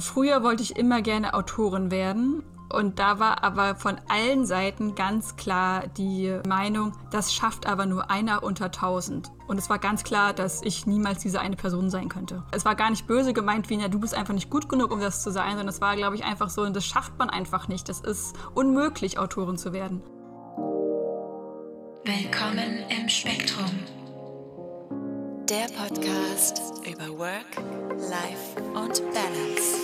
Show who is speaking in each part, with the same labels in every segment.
Speaker 1: Früher wollte ich immer gerne Autorin werden und da war aber von allen Seiten ganz klar die Meinung, das schafft aber nur einer unter tausend. Und es war ganz klar, dass ich niemals diese eine Person sein könnte. Es war gar nicht böse gemeint, wie, ja, du bist einfach nicht gut genug, um das zu sein, sondern es war, glaube ich, einfach so, das schafft man einfach nicht. Das ist unmöglich, Autorin zu werden.
Speaker 2: Willkommen im Spektrum. Der Podcast über Work, Life und Balance.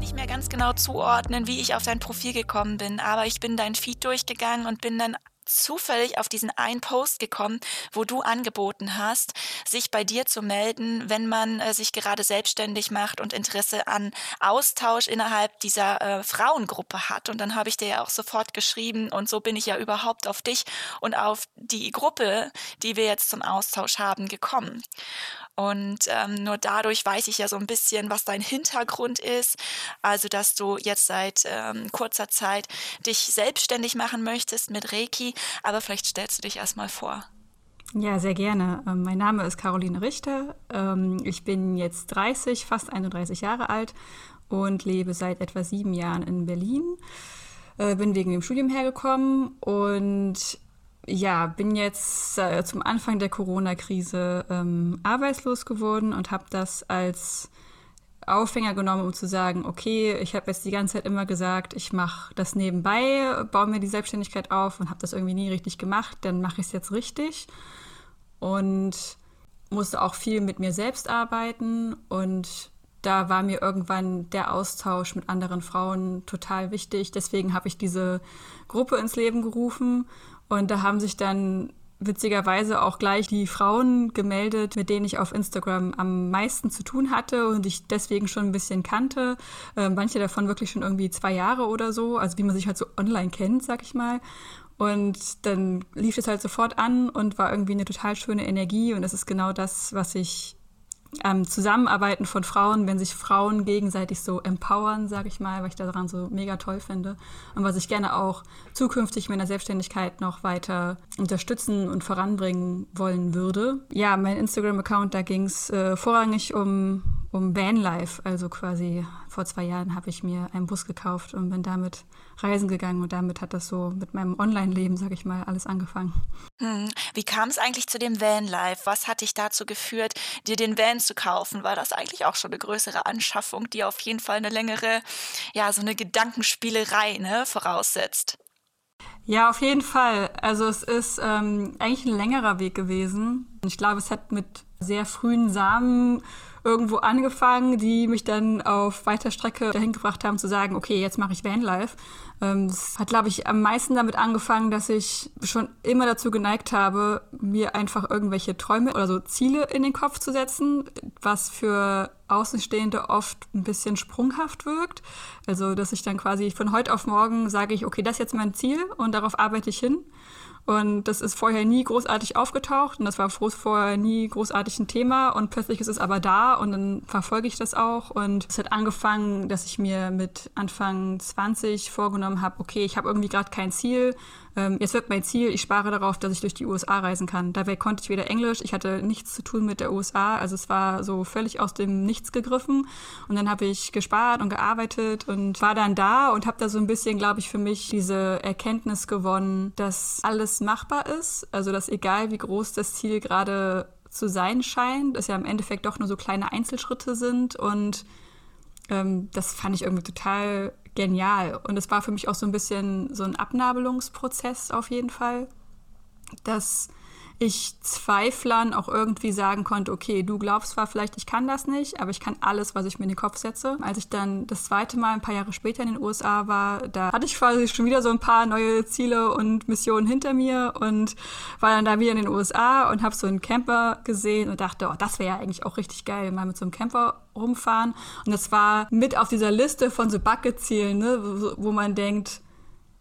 Speaker 2: nicht mehr ganz genau zuordnen, wie ich auf dein Profil gekommen bin, aber ich bin dein Feed durchgegangen und bin dann zufällig auf diesen einen Post gekommen, wo du angeboten hast, sich bei dir zu melden, wenn man äh, sich gerade selbstständig macht und Interesse an Austausch innerhalb dieser äh, Frauengruppe hat. Und dann habe ich dir ja auch sofort geschrieben und so bin ich ja überhaupt auf dich und auf die Gruppe, die wir jetzt zum Austausch haben, gekommen. Und ähm, nur dadurch weiß ich ja so ein bisschen, was dein Hintergrund ist. Also, dass du jetzt seit ähm, kurzer Zeit dich selbstständig machen möchtest mit Reiki. Aber vielleicht stellst du dich erstmal vor.
Speaker 1: Ja, sehr gerne. Ähm, mein Name ist Caroline Richter. Ähm, ich bin jetzt 30, fast 31 Jahre alt und lebe seit etwa sieben Jahren in Berlin. Äh, bin wegen dem Studium hergekommen und ja, bin jetzt äh, zum Anfang der Corona-Krise ähm, arbeitslos geworden und habe das als Aufhänger genommen, um zu sagen, okay, ich habe jetzt die ganze Zeit immer gesagt, ich mache das nebenbei, baue mir die Selbstständigkeit auf und habe das irgendwie nie richtig gemacht, dann mache ich es jetzt richtig und musste auch viel mit mir selbst arbeiten und da war mir irgendwann der Austausch mit anderen Frauen total wichtig. Deswegen habe ich diese Gruppe ins Leben gerufen und da haben sich dann witzigerweise auch gleich die Frauen gemeldet, mit denen ich auf Instagram am meisten zu tun hatte und ich deswegen schon ein bisschen kannte. Äh, manche davon wirklich schon irgendwie zwei Jahre oder so, also wie man sich halt so online kennt, sag ich mal. Und dann lief es halt sofort an und war irgendwie eine total schöne Energie und das ist genau das, was ich ähm, Zusammenarbeiten von Frauen, wenn sich Frauen gegenseitig so empowern, sage ich mal, weil ich daran so mega toll finde und was ich gerne auch zukünftig mit meiner Selbstständigkeit noch weiter unterstützen und voranbringen wollen würde. Ja, mein Instagram-Account, da ging es äh, vorrangig um, um Vanlife, also quasi vor zwei Jahren habe ich mir einen Bus gekauft und bin damit reisen gegangen und damit hat das so mit meinem Online-Leben, sage ich mal, alles angefangen.
Speaker 2: Hm. Wie kam es eigentlich zu dem Vanlife? Was hat dich dazu geführt, dir den Van zu kaufen? War das eigentlich auch schon eine größere Anschaffung, die auf jeden Fall eine längere, ja, so eine Gedankenspielerei ne, voraussetzt?
Speaker 1: Ja, auf jeden Fall. Also es ist ähm, eigentlich ein längerer Weg gewesen. Ich glaube, es hat mit sehr frühen Samen irgendwo angefangen, die mich dann auf weiter Strecke dahin gebracht haben zu sagen, okay, jetzt mache ich Vanlife. Ähm, es hat, glaube ich, am meisten damit angefangen, dass ich schon immer dazu geneigt habe, mir einfach irgendwelche Träume oder so Ziele in den Kopf zu setzen, was für Außenstehende oft ein bisschen sprunghaft wirkt. Also, dass ich dann quasi von heute auf morgen sage ich, okay, das ist jetzt mein Ziel und darauf arbeite ich hin. Und das ist vorher nie großartig aufgetaucht und das war vorher nie großartig ein Thema und plötzlich ist es aber da und dann verfolge ich das auch. Und es hat angefangen, dass ich mir mit Anfang 20 vorgenommen habe, okay, ich habe irgendwie gerade kein Ziel, ähm, jetzt wird mein Ziel, ich spare darauf, dass ich durch die USA reisen kann. Dabei konnte ich weder Englisch, ich hatte nichts zu tun mit der USA, also es war so völlig aus dem Nichts gegriffen. Und dann habe ich gespart und gearbeitet und war dann da und habe da so ein bisschen, glaube ich, für mich diese Erkenntnis gewonnen, dass alles machbar ist. Also dass egal wie groß das Ziel gerade zu sein scheint, es ja im Endeffekt doch nur so kleine Einzelschritte sind und ähm, das fand ich irgendwie total genial. Und es war für mich auch so ein bisschen so ein Abnabelungsprozess auf jeden Fall, dass ich Zweiflern auch irgendwie sagen konnte, okay, du glaubst zwar vielleicht, ich kann das nicht, aber ich kann alles, was ich mir in den Kopf setze. Als ich dann das zweite Mal ein paar Jahre später in den USA war, da hatte ich quasi schon wieder so ein paar neue Ziele und Missionen hinter mir und war dann da wieder in den USA und habe so einen Camper gesehen und dachte, oh, das wäre ja eigentlich auch richtig geil, mal mit so einem Camper rumfahren. Und das war mit auf dieser Liste von so Bucket-Zielen, ne, wo, wo man denkt,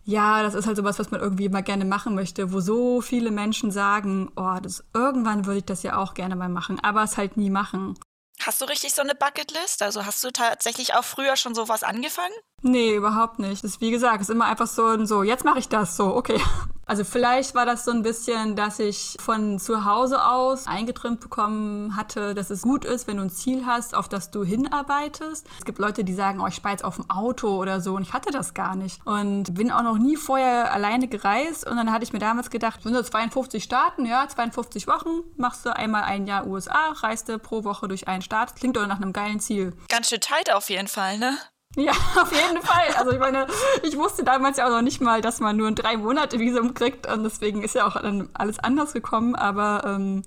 Speaker 1: ja, das ist halt sowas, was man irgendwie mal gerne machen möchte, wo so viele Menschen sagen, oh, das, irgendwann würde ich das ja auch gerne mal machen, aber es halt nie machen.
Speaker 2: Hast du richtig so eine Bucketlist? Also hast du tatsächlich auch früher schon sowas angefangen?
Speaker 1: Nee, überhaupt nicht. Das ist wie gesagt, ist immer einfach so ein so, jetzt mache ich das so, okay. Also vielleicht war das so ein bisschen, dass ich von zu Hause aus eingetrimmt bekommen hatte, dass es gut ist, wenn du ein Ziel hast, auf das du hinarbeitest. Es gibt Leute, die sagen, oh, ich spare jetzt auf dem Auto oder so und ich hatte das gar nicht. Und bin auch noch nie vorher alleine gereist und dann hatte ich mir damals gedacht, wenn du 52 Staaten, ja, 52 Wochen, machst du einmal ein Jahr USA, reist du pro Woche durch einen Staat. Klingt doch nach einem geilen Ziel.
Speaker 2: Ganz schön tight auf jeden Fall, ne?
Speaker 1: Ja, auf jeden Fall. Also ich meine, ich wusste damals ja auch noch nicht mal, dass man nur ein drei Monate Visum kriegt und deswegen ist ja auch dann alles anders gekommen. Aber ähm,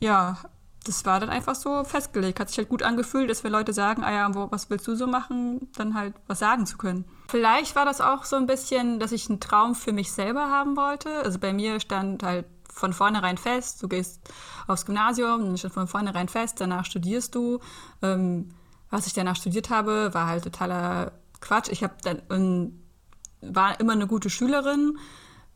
Speaker 1: ja, das war dann einfach so festgelegt. Hat sich halt gut angefühlt, dass wir Leute sagen, ah ja, was willst du so machen, dann halt was sagen zu können. Vielleicht war das auch so ein bisschen, dass ich einen Traum für mich selber haben wollte. Also bei mir stand halt von vornherein fest, du gehst aufs Gymnasium, dann stand von vornherein fest, danach studierst du. Ähm, was ich danach studiert habe, war halt totaler Quatsch. Ich habe dann um, war immer eine gute Schülerin,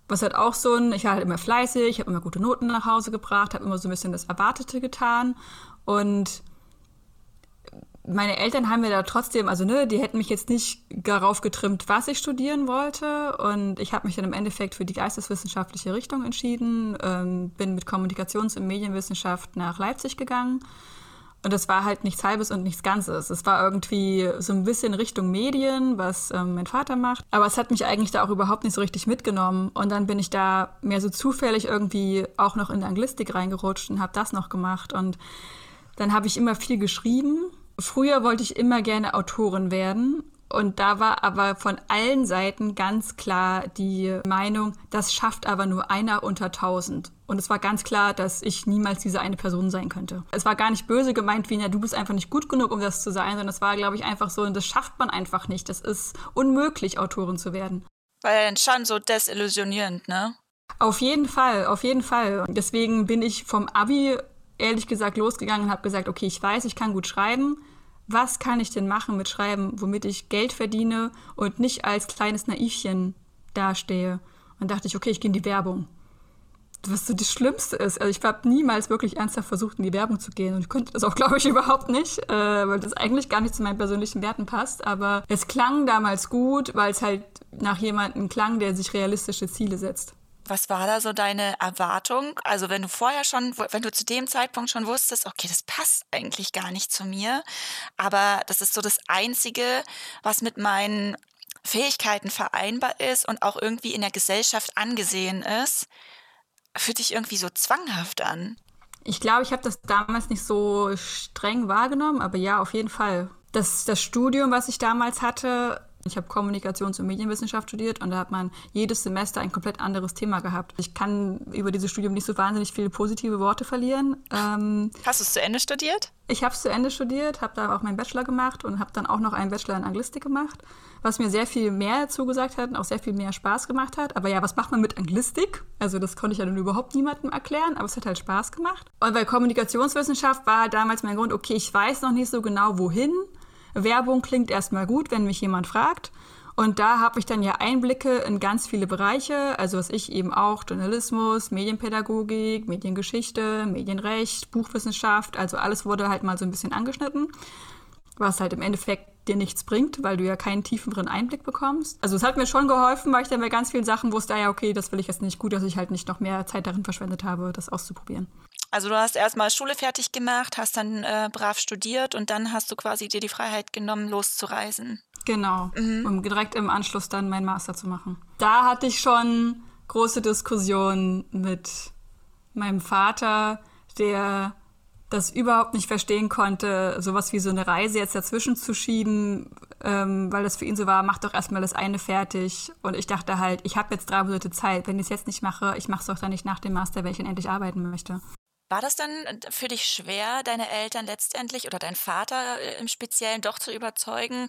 Speaker 1: was halt auch so ein, ich war halt immer fleißig, habe immer gute Noten nach Hause gebracht, habe immer so ein bisschen das Erwartete getan und meine Eltern haben mir da trotzdem, also ne, die hätten mich jetzt nicht darauf getrimmt, was ich studieren wollte. Und ich habe mich dann im Endeffekt für die geisteswissenschaftliche Richtung entschieden, ähm, bin mit Kommunikations- und Medienwissenschaft nach Leipzig gegangen und das war halt nichts Halbes und nichts Ganzes. Es war irgendwie so ein bisschen Richtung Medien, was ähm, mein Vater macht. Aber es hat mich eigentlich da auch überhaupt nicht so richtig mitgenommen. Und dann bin ich da mehr so zufällig irgendwie auch noch in der Anglistik reingerutscht und habe das noch gemacht. Und dann habe ich immer viel geschrieben. Früher wollte ich immer gerne Autorin werden. Und da war aber von allen Seiten ganz klar die Meinung, das schafft aber nur einer unter tausend. Und es war ganz klar, dass ich niemals diese eine Person sein könnte. Es war gar nicht böse gemeint, wie, ja, du bist einfach nicht gut genug, um das zu sein, sondern es war, glaube ich, einfach so, das schafft man einfach nicht. Das ist unmöglich, Autorin zu werden.
Speaker 2: Weil schon so desillusionierend, ne?
Speaker 1: Auf jeden Fall, auf jeden Fall. Deswegen bin ich vom Abi ehrlich gesagt losgegangen und habe gesagt, okay, ich weiß, ich kann gut schreiben. Was kann ich denn machen mit Schreiben, womit ich Geld verdiene und nicht als kleines Naivchen dastehe? Und dachte ich, okay, ich gehe in die Werbung was so das Schlimmste ist. Also ich habe niemals wirklich ernsthaft versucht, in die Werbung zu gehen. Und ich konnte das auch, glaube ich, überhaupt nicht, äh, weil das eigentlich gar nicht zu meinen persönlichen Werten passt. Aber es klang damals gut, weil es halt nach jemandem klang, der sich realistische Ziele setzt.
Speaker 2: Was war da so deine Erwartung? Also wenn du vorher schon, wenn du zu dem Zeitpunkt schon wusstest, okay, das passt eigentlich gar nicht zu mir, aber das ist so das Einzige, was mit meinen Fähigkeiten vereinbar ist und auch irgendwie in der Gesellschaft angesehen ist fühlt sich irgendwie so zwanghaft an.
Speaker 1: Ich glaube, ich habe das damals nicht so streng wahrgenommen, aber ja, auf jeden Fall. Das, das Studium, was ich damals hatte, ich habe Kommunikations- und Medienwissenschaft studiert und da hat man jedes Semester ein komplett anderes Thema gehabt. Ich kann über dieses Studium nicht so wahnsinnig viele positive Worte verlieren. Ähm,
Speaker 2: Hast du es zu Ende studiert?
Speaker 1: Ich habe es zu Ende studiert, habe da auch meinen Bachelor gemacht und habe dann auch noch einen Bachelor in Anglistik gemacht, was mir sehr viel mehr zugesagt hat und auch sehr viel mehr Spaß gemacht hat. Aber ja, was macht man mit Anglistik? Also das konnte ich ja dann überhaupt niemandem erklären, aber es hat halt Spaß gemacht. Und bei Kommunikationswissenschaft war damals mein Grund, okay, ich weiß noch nicht so genau wohin. Werbung klingt erstmal gut, wenn mich jemand fragt. Und da habe ich dann ja Einblicke in ganz viele Bereiche, also was ich eben auch Journalismus, Medienpädagogik, Mediengeschichte, Medienrecht, Buchwissenschaft, also alles wurde halt mal so ein bisschen angeschnitten, was halt im Endeffekt dir nichts bringt, weil du ja keinen tieferen Einblick bekommst. Also es hat mir schon geholfen, weil ich dann bei ganz vielen Sachen wusste, ja, okay, das will ich jetzt nicht gut, dass ich halt nicht noch mehr Zeit darin verschwendet habe, das auszuprobieren.
Speaker 2: Also du hast erstmal Schule fertig gemacht, hast dann äh, brav studiert und dann hast du quasi dir die Freiheit genommen, loszureisen.
Speaker 1: Genau, mhm. um direkt im Anschluss dann meinen Master zu machen. Da hatte ich schon große Diskussionen mit meinem Vater, der das überhaupt nicht verstehen konnte, sowas wie so eine Reise jetzt dazwischen zu schieben, ähm, weil das für ihn so war, mach doch erstmal das eine fertig. Und ich dachte halt, ich habe jetzt drei Monate Zeit. Wenn ich es jetzt nicht mache, ich mache es doch dann nicht nach dem Master, weil ich dann endlich arbeiten möchte.
Speaker 2: War das dann äh, für dich schwer, deine Eltern letztendlich oder dein Vater äh, im Speziellen doch zu überzeugen,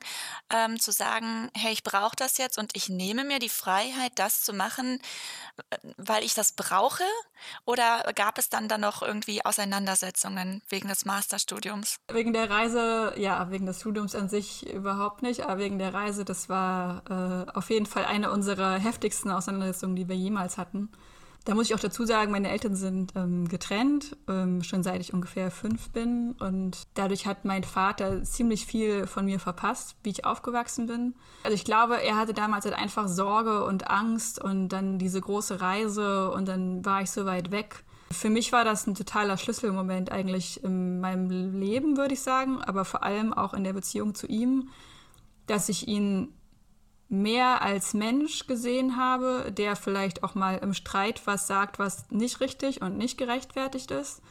Speaker 2: ähm, zu sagen, hey, ich brauche das jetzt und ich nehme mir die Freiheit, das zu machen, äh, weil ich das brauche? Oder gab es dann da noch irgendwie Auseinandersetzungen wegen des Masterstudiums?
Speaker 1: Wegen der Reise, ja, wegen des Studiums an sich überhaupt nicht, aber wegen der Reise, das war äh, auf jeden Fall eine unserer heftigsten Auseinandersetzungen, die wir jemals hatten Da muss ich auch dazu sagen, meine Eltern sind ähm, getrennt, ähm, schon seit ich ungefähr fünf bin. Und dadurch hat mein Vater ziemlich viel von mir verpasst, wie ich aufgewachsen bin. Also ich glaube, er hatte damals halt einfach Sorge und Angst und dann diese große Reise und dann war ich so weit weg. Für mich war das ein totaler Schlüsselmoment eigentlich in meinem Leben, würde ich sagen, aber vor allem auch in der Beziehung zu ihm, dass ich ihn mehr als Mensch gesehen habe, der vielleicht auch mal im Streit was sagt, was nicht richtig und nicht gerechtfertigt ist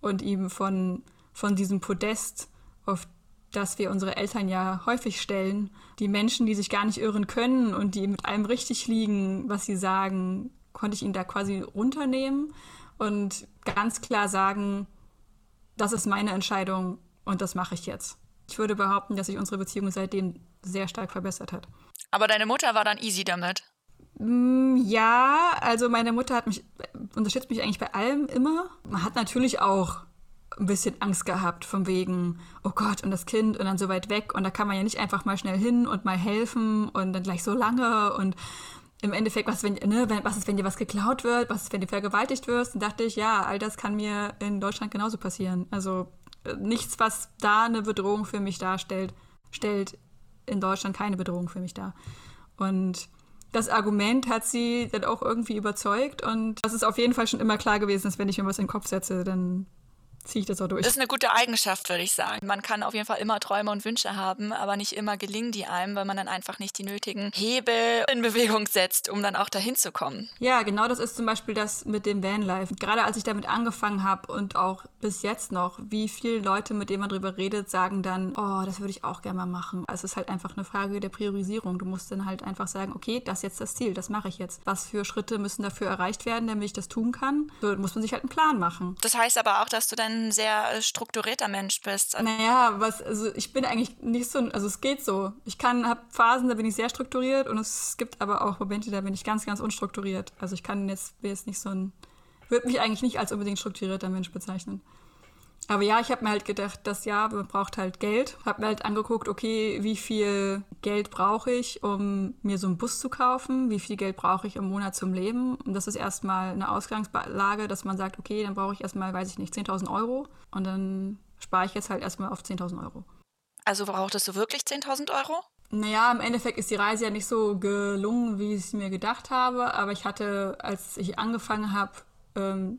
Speaker 1: und ihm von, von diesem Podest, auf das wir unsere Eltern ja häufig stellen, die Menschen, die sich gar nicht irren können und die mit allem richtig liegen, was sie sagen, konnte ich ihn da quasi runternehmen und ganz klar sagen, das ist meine Entscheidung und das mache ich jetzt. Ich würde behaupten, dass sich unsere Beziehung seitdem sehr stark verbessert hat.
Speaker 2: Aber deine Mutter war dann easy damit?
Speaker 1: Mm, ja, also meine Mutter hat mich, unterstützt mich eigentlich bei allem immer. Man hat natürlich auch ein bisschen Angst gehabt, von wegen, oh Gott, und das Kind und dann so weit weg und da kann man ja nicht einfach mal schnell hin und mal helfen und dann gleich so lange und im Endeffekt, was, wenn, ne, was ist, wenn dir was geklaut wird, was ist, wenn du vergewaltigt wirst? Und dachte ich, ja, all das kann mir in Deutschland genauso passieren. Also äh, nichts, was da eine Bedrohung für mich darstellt, stellt in Deutschland keine Bedrohung für mich dar. Und das Argument hat sie dann auch irgendwie überzeugt und das ist auf jeden Fall schon immer klar gewesen, dass wenn ich mir was in den Kopf setze, dann ziehe ich das auch durch.
Speaker 2: Das ist eine gute Eigenschaft, würde ich sagen. Man kann auf jeden Fall immer Träume und Wünsche haben, aber nicht immer gelingen die einem, weil man dann einfach nicht die nötigen Hebel in Bewegung setzt, um dann auch dahin zu kommen.
Speaker 1: Ja, genau das ist zum Beispiel das mit dem Vanlife. Gerade als ich damit angefangen habe und auch bis jetzt noch, wie viele Leute, mit denen man darüber redet, sagen dann, oh, das würde ich auch gerne mal machen. Es ist halt einfach eine Frage der Priorisierung. Du musst dann halt einfach sagen, okay, das ist jetzt das Ziel, das mache ich jetzt. Was für Schritte müssen dafür erreicht werden, damit ich das tun kann? So muss man sich halt einen Plan machen.
Speaker 2: Das heißt aber auch, dass du dann ein sehr äh, strukturierter Mensch bist.
Speaker 1: Naja, was, also ich bin eigentlich nicht so, also es geht so. Ich kann, habe Phasen, da bin ich sehr strukturiert und es gibt aber auch Momente, da bin ich ganz, ganz unstrukturiert. Also ich kann jetzt, bin jetzt nicht so ein, würde mich eigentlich nicht als unbedingt strukturierter Mensch bezeichnen. Aber ja, ich habe mir halt gedacht, das Jahr braucht halt Geld. Habe mir halt angeguckt, okay, wie viel Geld brauche ich, um mir so einen Bus zu kaufen? Wie viel Geld brauche ich im Monat zum Leben? Und das ist erstmal eine Ausgangslage, dass man sagt, okay, dann brauche ich erstmal, weiß ich nicht, 10.000 Euro. Und dann spare ich jetzt halt erstmal auf 10.000 Euro.
Speaker 2: Also brauchtest du wirklich 10.000 Euro?
Speaker 1: Naja, im Endeffekt ist die Reise ja nicht so gelungen, wie ich es mir gedacht habe. Aber ich hatte, als ich angefangen habe, ähm,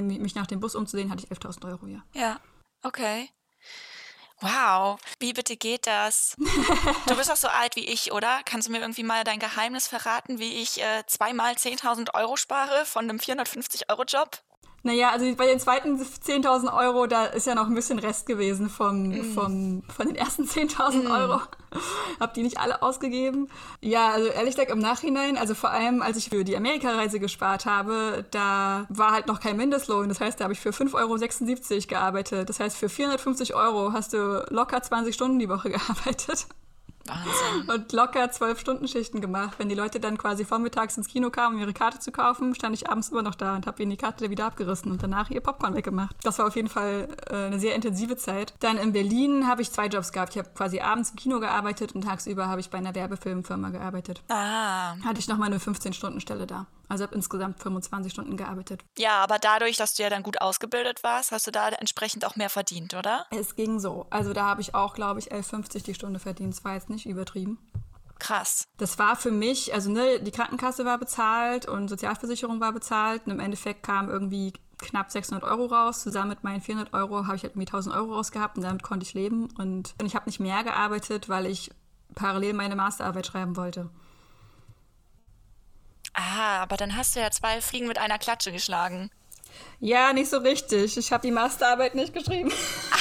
Speaker 1: mich nach dem Bus umzusehen, hatte ich 11.000 Euro, ja.
Speaker 2: Ja, okay. Wow, wie bitte geht das? Du bist auch so alt wie ich, oder? Kannst du mir irgendwie mal dein Geheimnis verraten, wie ich äh, zweimal 10.000 Euro spare von einem 450-Euro-Job?
Speaker 1: Naja, also bei den zweiten 10.000 Euro, da ist ja noch ein bisschen Rest gewesen vom, mm. vom, von den ersten 10.000 mm. Euro. Hab die nicht alle ausgegeben. Ja, also ehrlich gesagt im Nachhinein, also vor allem als ich für die Amerikareise gespart habe, da war halt noch kein Mindestlohn. Das heißt, da habe ich für 5,76 Euro gearbeitet. Das heißt, für 450 Euro hast du locker 20 Stunden die Woche gearbeitet.
Speaker 2: Wahnsinn.
Speaker 1: Und locker zwölf Stunden Schichten gemacht. Wenn die Leute dann quasi vormittags ins Kino kamen, um ihre Karte zu kaufen, stand ich abends immer noch da und habe ihnen die Karte wieder abgerissen und danach ihr Popcorn weggemacht. Das war auf jeden Fall äh, eine sehr intensive Zeit. Dann in Berlin habe ich zwei Jobs gehabt. Ich habe quasi abends im Kino gearbeitet und tagsüber habe ich bei einer Werbefilmfirma gearbeitet.
Speaker 2: Ah.
Speaker 1: Hatte ich nochmal eine 15-Stunden-Stelle da. Also habe insgesamt 25 Stunden gearbeitet.
Speaker 2: Ja, aber dadurch, dass du ja dann gut ausgebildet warst, hast du da entsprechend auch mehr verdient, oder?
Speaker 1: Es ging so. Also da habe ich auch, glaube ich, 11,50 die Stunde verdient. Das war jetzt nicht übertrieben.
Speaker 2: Krass.
Speaker 1: Das war für mich, also ne, die Krankenkasse war bezahlt und Sozialversicherung war bezahlt und im Endeffekt kam irgendwie knapp 600 Euro raus. Zusammen mit meinen 400 Euro habe ich halt irgendwie 1000 Euro rausgehabt und damit konnte ich leben. Und ich habe nicht mehr gearbeitet, weil ich parallel meine Masterarbeit schreiben wollte.
Speaker 2: Ah, aber dann hast du ja zwei Fliegen mit einer Klatsche geschlagen.
Speaker 1: Ja, nicht so richtig. Ich habe die Masterarbeit nicht geschrieben.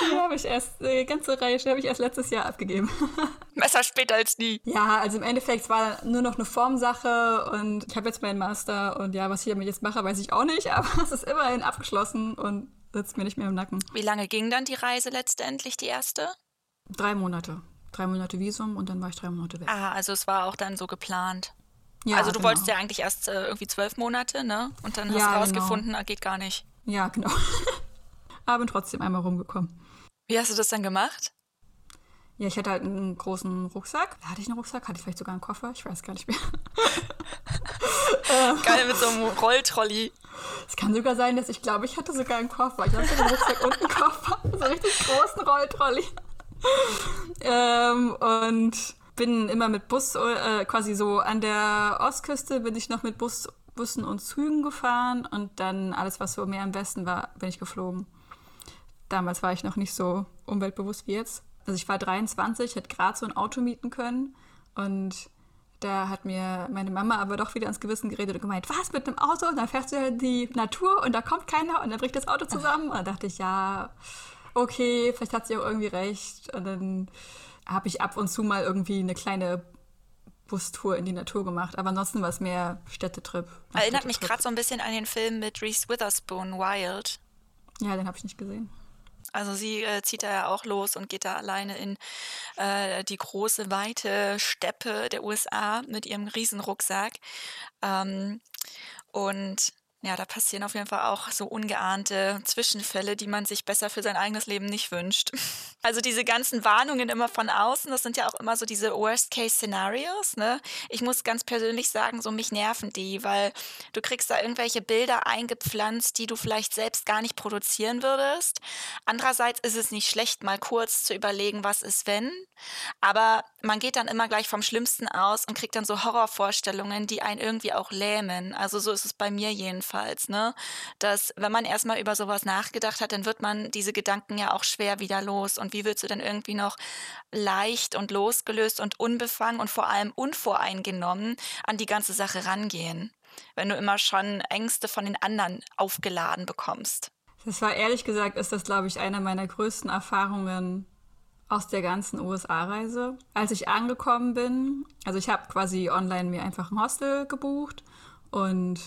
Speaker 1: Die habe ich erst, die ganze Reihe habe ich erst letztes Jahr abgegeben.
Speaker 2: Besser später als nie.
Speaker 1: Ja, also im Endeffekt war nur noch eine Formsache und ich habe jetzt meinen Master und ja, was ich damit jetzt mache, weiß ich auch nicht, aber es ist immerhin abgeschlossen und sitzt mir nicht mehr im Nacken.
Speaker 2: Wie lange ging dann die Reise letztendlich, die erste?
Speaker 1: Drei Monate drei Monate Visum und dann war ich drei Monate weg.
Speaker 2: Ah, also es war auch dann so geplant. Ja, also du genau. wolltest ja eigentlich erst äh, irgendwie zwölf Monate, ne? Und dann hast ja, du rausgefunden, genau. geht gar nicht.
Speaker 1: Ja, genau. Aber bin trotzdem einmal rumgekommen.
Speaker 2: Wie hast du das dann gemacht?
Speaker 1: Ja, ich hatte halt einen großen Rucksack. Hatte ich einen Rucksack? Hatte ich vielleicht sogar einen Koffer? Ich weiß gar nicht mehr.
Speaker 2: Geil mit so einem Rolltrolley.
Speaker 1: Es kann sogar sein, dass ich glaube, ich hatte sogar einen Koffer. Ich hatte einen Rucksack und einen Koffer. So einen richtig großen Rolltrolley. ähm, und bin immer mit Bus, äh, quasi so an der Ostküste bin ich noch mit Bus, Bussen und Zügen gefahren und dann alles, was so mehr im Westen war, bin ich geflogen. Damals war ich noch nicht so umweltbewusst wie jetzt. Also ich war 23, hätte gerade so ein Auto mieten können und da hat mir meine Mama aber doch wieder ins Gewissen geredet und gemeint, was mit einem Auto? Und dann fährst du ja die Natur und da kommt keiner und dann bricht das Auto zusammen. Und dann dachte ich, ja, okay, vielleicht hat sie auch irgendwie recht. Und dann habe ich ab und zu mal irgendwie eine kleine Bustour in die Natur gemacht. Aber ansonsten war es mehr Städtetrip.
Speaker 2: Erinnert Städtetrip. mich gerade so ein bisschen an den Film mit Reese Witherspoon, Wild.
Speaker 1: Ja, den habe ich nicht gesehen.
Speaker 2: Also sie äh, zieht da ja auch los und geht da alleine in äh, die große, weite Steppe der USA mit ihrem Riesenrucksack. Ähm, und ja, da passieren auf jeden Fall auch so ungeahnte Zwischenfälle, die man sich besser für sein eigenes Leben nicht wünscht. Also diese ganzen Warnungen immer von außen, das sind ja auch immer so diese Worst-Case-Szenarios. Ne? Ich muss ganz persönlich sagen, so mich nerven die, weil du kriegst da irgendwelche Bilder eingepflanzt, die du vielleicht selbst gar nicht produzieren würdest. Andererseits ist es nicht schlecht, mal kurz zu überlegen, was ist wenn. Aber man geht dann immer gleich vom Schlimmsten aus und kriegt dann so Horrorvorstellungen, die einen irgendwie auch lähmen. Also so ist es bei mir jedenfalls, ne? Dass wenn man erstmal über sowas nachgedacht hat, dann wird man diese Gedanken ja auch schwer wieder los. Und wie willst du denn irgendwie noch leicht und losgelöst und unbefangen und vor allem unvoreingenommen an die ganze Sache rangehen? Wenn du immer schon Ängste von den anderen aufgeladen bekommst.
Speaker 1: Das war ehrlich gesagt, ist das, glaube ich, eine meiner größten Erfahrungen aus der ganzen USA-Reise. Als ich angekommen bin, also ich habe quasi online mir einfach ein Hostel gebucht und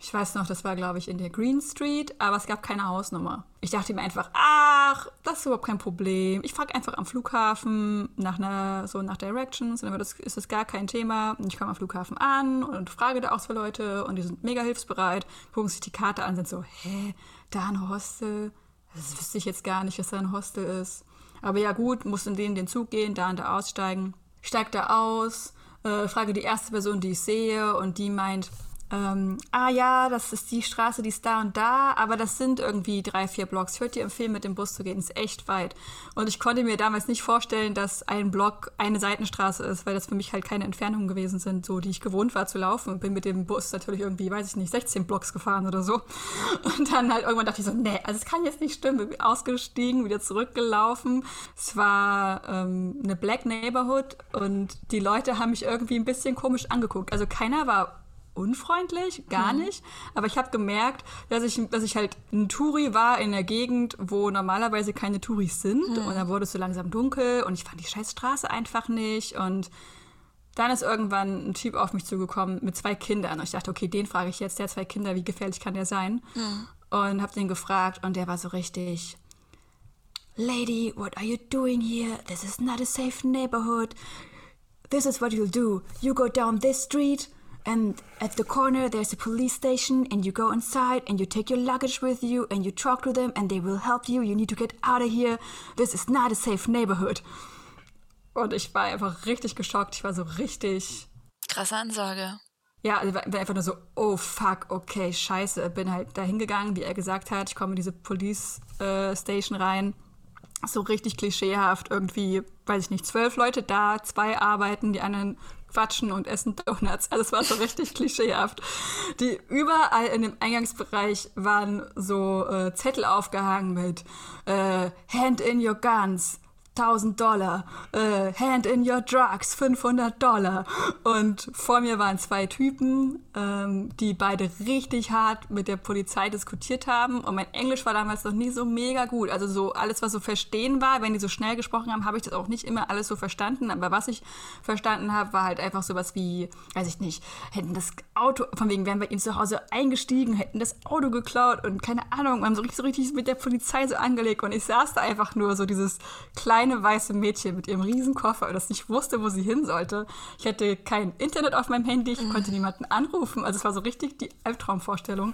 Speaker 1: ich weiß noch, das war, glaube ich, in der Green Street, aber es gab keine Hausnummer. Ich dachte mir einfach, ach, das ist überhaupt kein Problem. Ich frage einfach am Flughafen nach einer, so nach Directions und dann das, ist das gar kein Thema. Und ich komme am Flughafen an und frage da auch zwei Leute und die sind mega hilfsbereit, gucken sich die Karte an, sind so, hä, da ein Hostel? Das wüsste ich jetzt gar nicht, dass da ein Hostel ist. Aber ja gut, muss in den den Zug gehen, da und da aussteigen. Steig da aus, äh, frage die erste Person, die ich sehe und die meint, ähm, ah ja, das ist die Straße, die ist da und da, aber das sind irgendwie drei, vier Blocks. Ich würde dir empfehlen, mit dem Bus zu gehen, ist echt weit. Und ich konnte mir damals nicht vorstellen, dass ein Block eine Seitenstraße ist, weil das für mich halt keine Entfernungen gewesen sind, so die ich gewohnt war zu laufen. Und bin mit dem Bus natürlich irgendwie, weiß ich nicht, 16 Blocks gefahren oder so. Und dann halt irgendwann dachte ich so, nee, also es kann jetzt nicht stimmen. Bin ausgestiegen, wieder zurückgelaufen. Es war ähm, eine Black Neighborhood und die Leute haben mich irgendwie ein bisschen komisch angeguckt. Also keiner war unfreundlich, gar mhm. nicht. Aber ich habe gemerkt, dass ich, dass ich halt ein Touri war in der Gegend, wo normalerweise keine Touris sind. Mhm. Und dann wurde es so langsam dunkel und ich fand die scheiß Straße einfach nicht. Und dann ist irgendwann ein Typ auf mich zugekommen mit zwei Kindern. Und ich dachte, okay, den frage ich jetzt, der hat zwei Kinder, wie gefährlich kann der sein? Mhm. Und habe den gefragt und der war so richtig... Lady, what are you doing here? This is not a safe neighborhood. This is what you'll do. You go down this street and at the corner there's a police station and you go inside and you take your luggage with you and you talk to them and they will help you. You need to get out of here. This is not a safe neighborhood. Und ich war einfach richtig geschockt. Ich war so richtig.
Speaker 2: Krasse Ansage.
Speaker 1: Ja, also war einfach nur so, oh fuck, okay, scheiße. Bin halt da hingegangen, wie er gesagt hat. Ich komme in diese Police äh, Station rein. So richtig klischeehaft, irgendwie, weiß ich nicht, zwölf Leute da, zwei arbeiten, die anderen quatschen und essen Donuts. Also es war so richtig klischeehaft. Die überall in dem Eingangsbereich waren so äh, Zettel aufgehangen mit äh, Hand in your guns, 1000 Dollar, äh, Hand in your drugs, 500 Dollar. Und vor mir waren zwei Typen, ähm, die beide richtig hart mit der Polizei diskutiert haben. Und mein Englisch war damals noch nie so mega gut. Also so alles, was so verstehen war, wenn die so schnell gesprochen haben, habe ich das auch nicht immer alles so verstanden. Aber was ich verstanden habe, war halt einfach sowas wie, weiß ich nicht, hätten das Auto, von wegen wären bei ihm zu Hause eingestiegen, hätten das Auto geklaut und keine Ahnung, haben so richtig, so richtig mit der Polizei so angelegt. Und ich saß da einfach nur so dieses kleine kleine weiße Mädchen mit ihrem Riesenkoffer, das nicht wusste, wo sie hin sollte. Ich hatte kein Internet auf meinem Handy, ich konnte niemanden anrufen. Also es war so richtig die Albtraumvorstellung.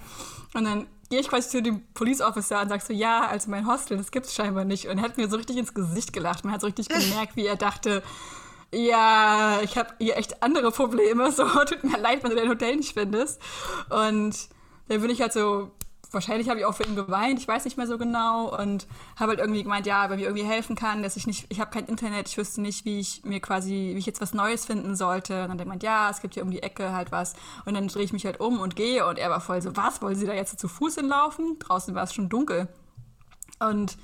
Speaker 1: Und dann gehe ich quasi zu dem Police Officer und sage so, ja, also mein Hostel, das gibt es scheinbar nicht. Und er hat mir so richtig ins Gesicht gelacht. Man hat so richtig gemerkt, wie er dachte, ja, ich habe hier echt andere Probleme. So, tut mir leid, wenn du dein Hotel nicht findest. Und dann bin ich halt so, wahrscheinlich habe ich auch für ihn geweint, ich weiß nicht mehr so genau. Und habe halt irgendwie gemeint, ja, wenn mir irgendwie helfen kann, dass ich nicht, ich habe kein Internet, ich wüsste nicht, wie ich mir quasi, wie ich jetzt was Neues finden sollte. Und dann er gemeint, ja, es gibt hier um die Ecke halt was. Und dann drehe ich mich halt um und gehe. Und er war voll so, was, wollen Sie da jetzt zu Fuß hinlaufen? Draußen war es schon dunkel. Und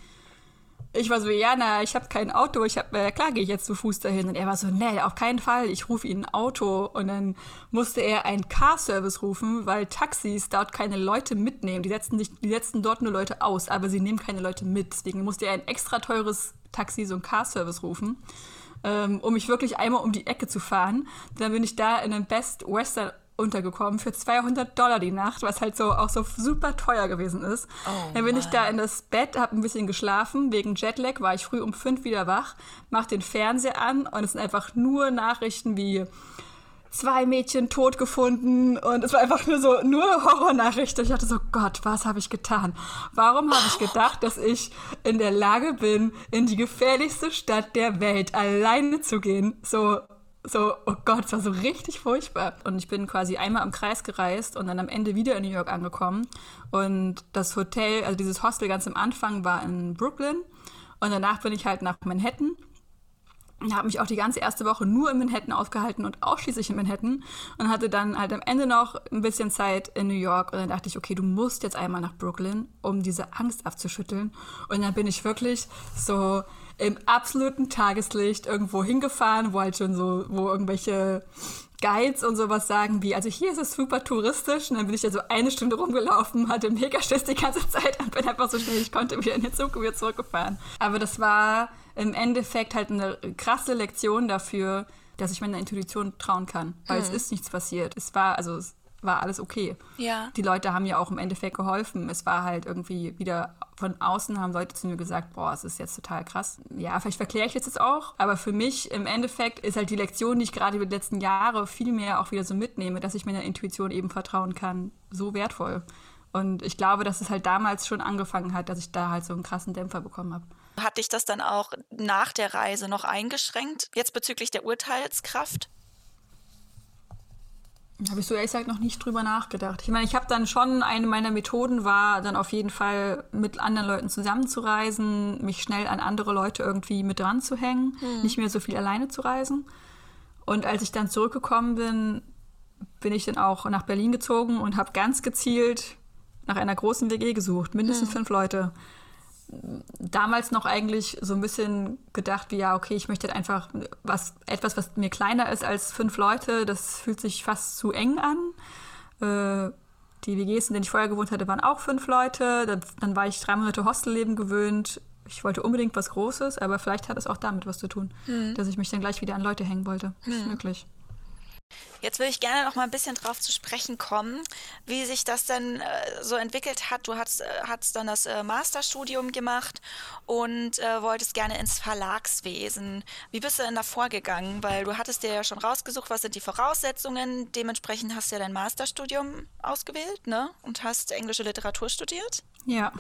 Speaker 1: ich war so, ja, na, ich habe kein Auto, ich habe, äh, klar gehe ich jetzt zu Fuß dahin. Und er war so, nee, auf keinen Fall, ich rufe Ihnen ein Auto. Und dann musste er einen Car-Service rufen, weil Taxis dort keine Leute mitnehmen. Die setzen, sich, die setzen dort nur Leute aus, aber sie nehmen keine Leute mit. Deswegen musste er ein extra teures Taxi, so ein Car-Service rufen, ähm, um mich wirklich einmal um die Ecke zu fahren. Dann bin ich da in einem Best Western untergekommen für 200 Dollar die Nacht, was halt so auch so super teuer gewesen ist. Oh dann bin ich da in das Bett, habe ein bisschen geschlafen. Wegen Jetlag war ich früh um fünf wieder wach, mach den Fernseher an und es sind einfach nur Nachrichten wie zwei Mädchen tot gefunden und es war einfach nur so nur Horrornachrichten. Ich dachte so Gott, was habe ich getan? Warum habe ich gedacht, dass ich in der Lage bin, in die gefährlichste Stadt der Welt alleine zu gehen? So so, oh Gott, es war so richtig furchtbar. Und ich bin quasi einmal im Kreis gereist und dann am Ende wieder in New York angekommen. Und das Hotel, also dieses Hostel ganz am Anfang war in Brooklyn. Und danach bin ich halt nach Manhattan und habe mich auch die ganze erste Woche nur in Manhattan aufgehalten und ausschließlich in Manhattan und hatte dann halt am Ende noch ein bisschen Zeit in New York und dann dachte ich, okay, du musst jetzt einmal nach Brooklyn, um diese Angst abzuschütteln und dann bin ich wirklich so im absoluten Tageslicht irgendwo hingefahren, wo halt schon so, wo irgendwelche Guides und sowas sagen wie, also hier ist es super touristisch und dann bin ich da so eine Stunde rumgelaufen, hatte mega Schiss die ganze Zeit und bin einfach so schnell ich konnte wieder in den Zug und wieder zurückgefahren. Aber das war im Endeffekt halt eine krasse Lektion dafür, dass ich meiner Intuition trauen kann, weil hm. es ist nichts passiert. Es war, also es war alles okay.
Speaker 2: Ja.
Speaker 1: Die Leute haben ja auch im Endeffekt geholfen. Es war halt irgendwie wieder von außen haben Leute zu mir gesagt, boah, es ist jetzt total krass. Ja, vielleicht verkläre ich jetzt auch, aber für mich im Endeffekt ist halt die Lektion, die ich gerade über die letzten Jahre viel mehr auch wieder so mitnehme, dass ich meiner Intuition eben vertrauen kann, so wertvoll. Und ich glaube, dass es halt damals schon angefangen hat, dass ich da halt so einen krassen Dämpfer bekommen habe.
Speaker 2: Hat dich das dann auch nach der Reise noch eingeschränkt, jetzt bezüglich der Urteilskraft?
Speaker 1: Habe ich so ehrlich gesagt noch nicht drüber nachgedacht. Ich meine, ich habe dann schon, eine meiner Methoden war dann auf jeden Fall mit anderen Leuten zusammenzureisen, mich schnell an andere Leute irgendwie mit dran zu hängen, hm. nicht mehr so viel alleine zu reisen. Und als ich dann zurückgekommen bin, bin ich dann auch nach Berlin gezogen und habe ganz gezielt nach einer großen WG gesucht, mindestens hm. fünf Leute damals noch eigentlich so ein bisschen gedacht, wie ja, okay, ich möchte einfach was, etwas, was mir kleiner ist als fünf Leute, das fühlt sich fast zu eng an. Äh, die WGs, in denen ich vorher gewohnt hatte, waren auch fünf Leute. Dann, war ich drei Monate Hostelleben gewöhnt. Ich wollte unbedingt was Großes, aber vielleicht hat es auch damit was zu tun, hm. dass ich mich dann gleich wieder an Leute hängen wollte. Hm. Ist möglich.
Speaker 2: Jetzt würde ich gerne noch mal ein bisschen drauf zu sprechen kommen, wie sich das denn äh, so entwickelt hat. Du hast, äh, hast dann das äh, Masterstudium gemacht und äh, wolltest gerne ins Verlagswesen. Wie bist du denn da vorgegangen? Weil du hattest dir ja schon rausgesucht, was sind die Voraussetzungen. Dementsprechend hast du ja dein Masterstudium ausgewählt ne? und hast englische Literatur studiert.
Speaker 1: Ja.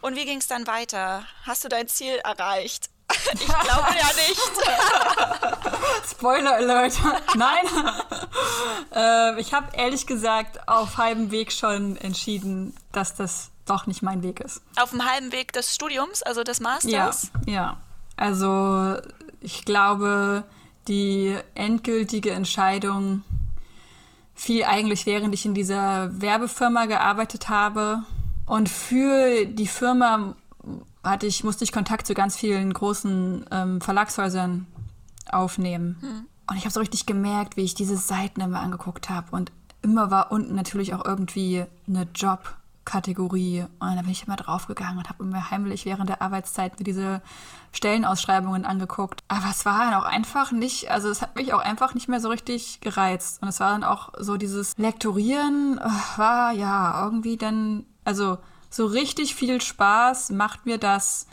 Speaker 2: Und wie ging es dann weiter? Hast du dein Ziel erreicht? Ich glaube ja nicht.
Speaker 1: Spoiler Alert. Nein. äh, ich habe ehrlich gesagt auf halbem Weg schon entschieden, dass das doch nicht mein Weg ist.
Speaker 2: Auf dem halben Weg des Studiums, also des Masters?
Speaker 1: Ja, ja. Also ich glaube, die endgültige Entscheidung fiel eigentlich, während ich in dieser Werbefirma gearbeitet habe. Und für die Firma hatte ich, musste ich Kontakt zu ganz vielen großen ähm, Verlagshäusern aufnehmen. Hm. Und ich habe so richtig gemerkt, wie ich diese Seiten immer angeguckt habe. Und immer war unten natürlich auch irgendwie eine Jobkategorie. Und da bin ich immer draufgegangen und habe immer heimlich während der Arbeitszeit mir diese Stellenausschreibungen angeguckt. Aber es war dann auch einfach nicht, also es hat mich auch einfach nicht mehr so richtig gereizt. Und es war dann auch so dieses Lektorieren, äh, war ja irgendwie dann, also so richtig viel Spaß macht mir das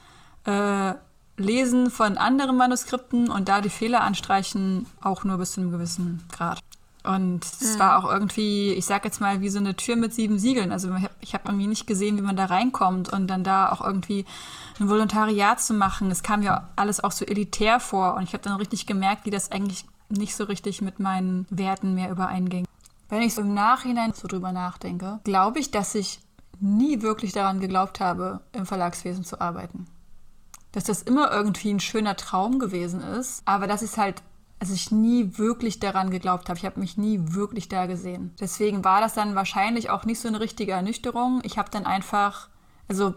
Speaker 1: äh, Lesen von anderen Manuskripten und da die Fehler anstreichen auch nur bis zu einem gewissen Grad. Und es mhm. war auch irgendwie, ich sag jetzt mal, wie so eine Tür mit sieben Siegeln. Also ich habe irgendwie nicht gesehen, wie man da reinkommt und dann da auch irgendwie ein Volontariat zu machen. Es kam ja alles auch so elitär vor und ich habe dann richtig gemerkt, wie das eigentlich nicht so richtig mit meinen Werten mehr übereinging. Wenn ich so im Nachhinein so drüber nachdenke, glaube ich, dass ich nie wirklich daran geglaubt habe, im Verlagswesen zu arbeiten. Dass das immer irgendwie ein schöner Traum gewesen ist, aber dass ich es halt also ich nie wirklich daran geglaubt habe. Ich habe mich nie wirklich da gesehen. Deswegen war das dann wahrscheinlich auch nicht so eine richtige Ernüchterung. Ich habe dann einfach, also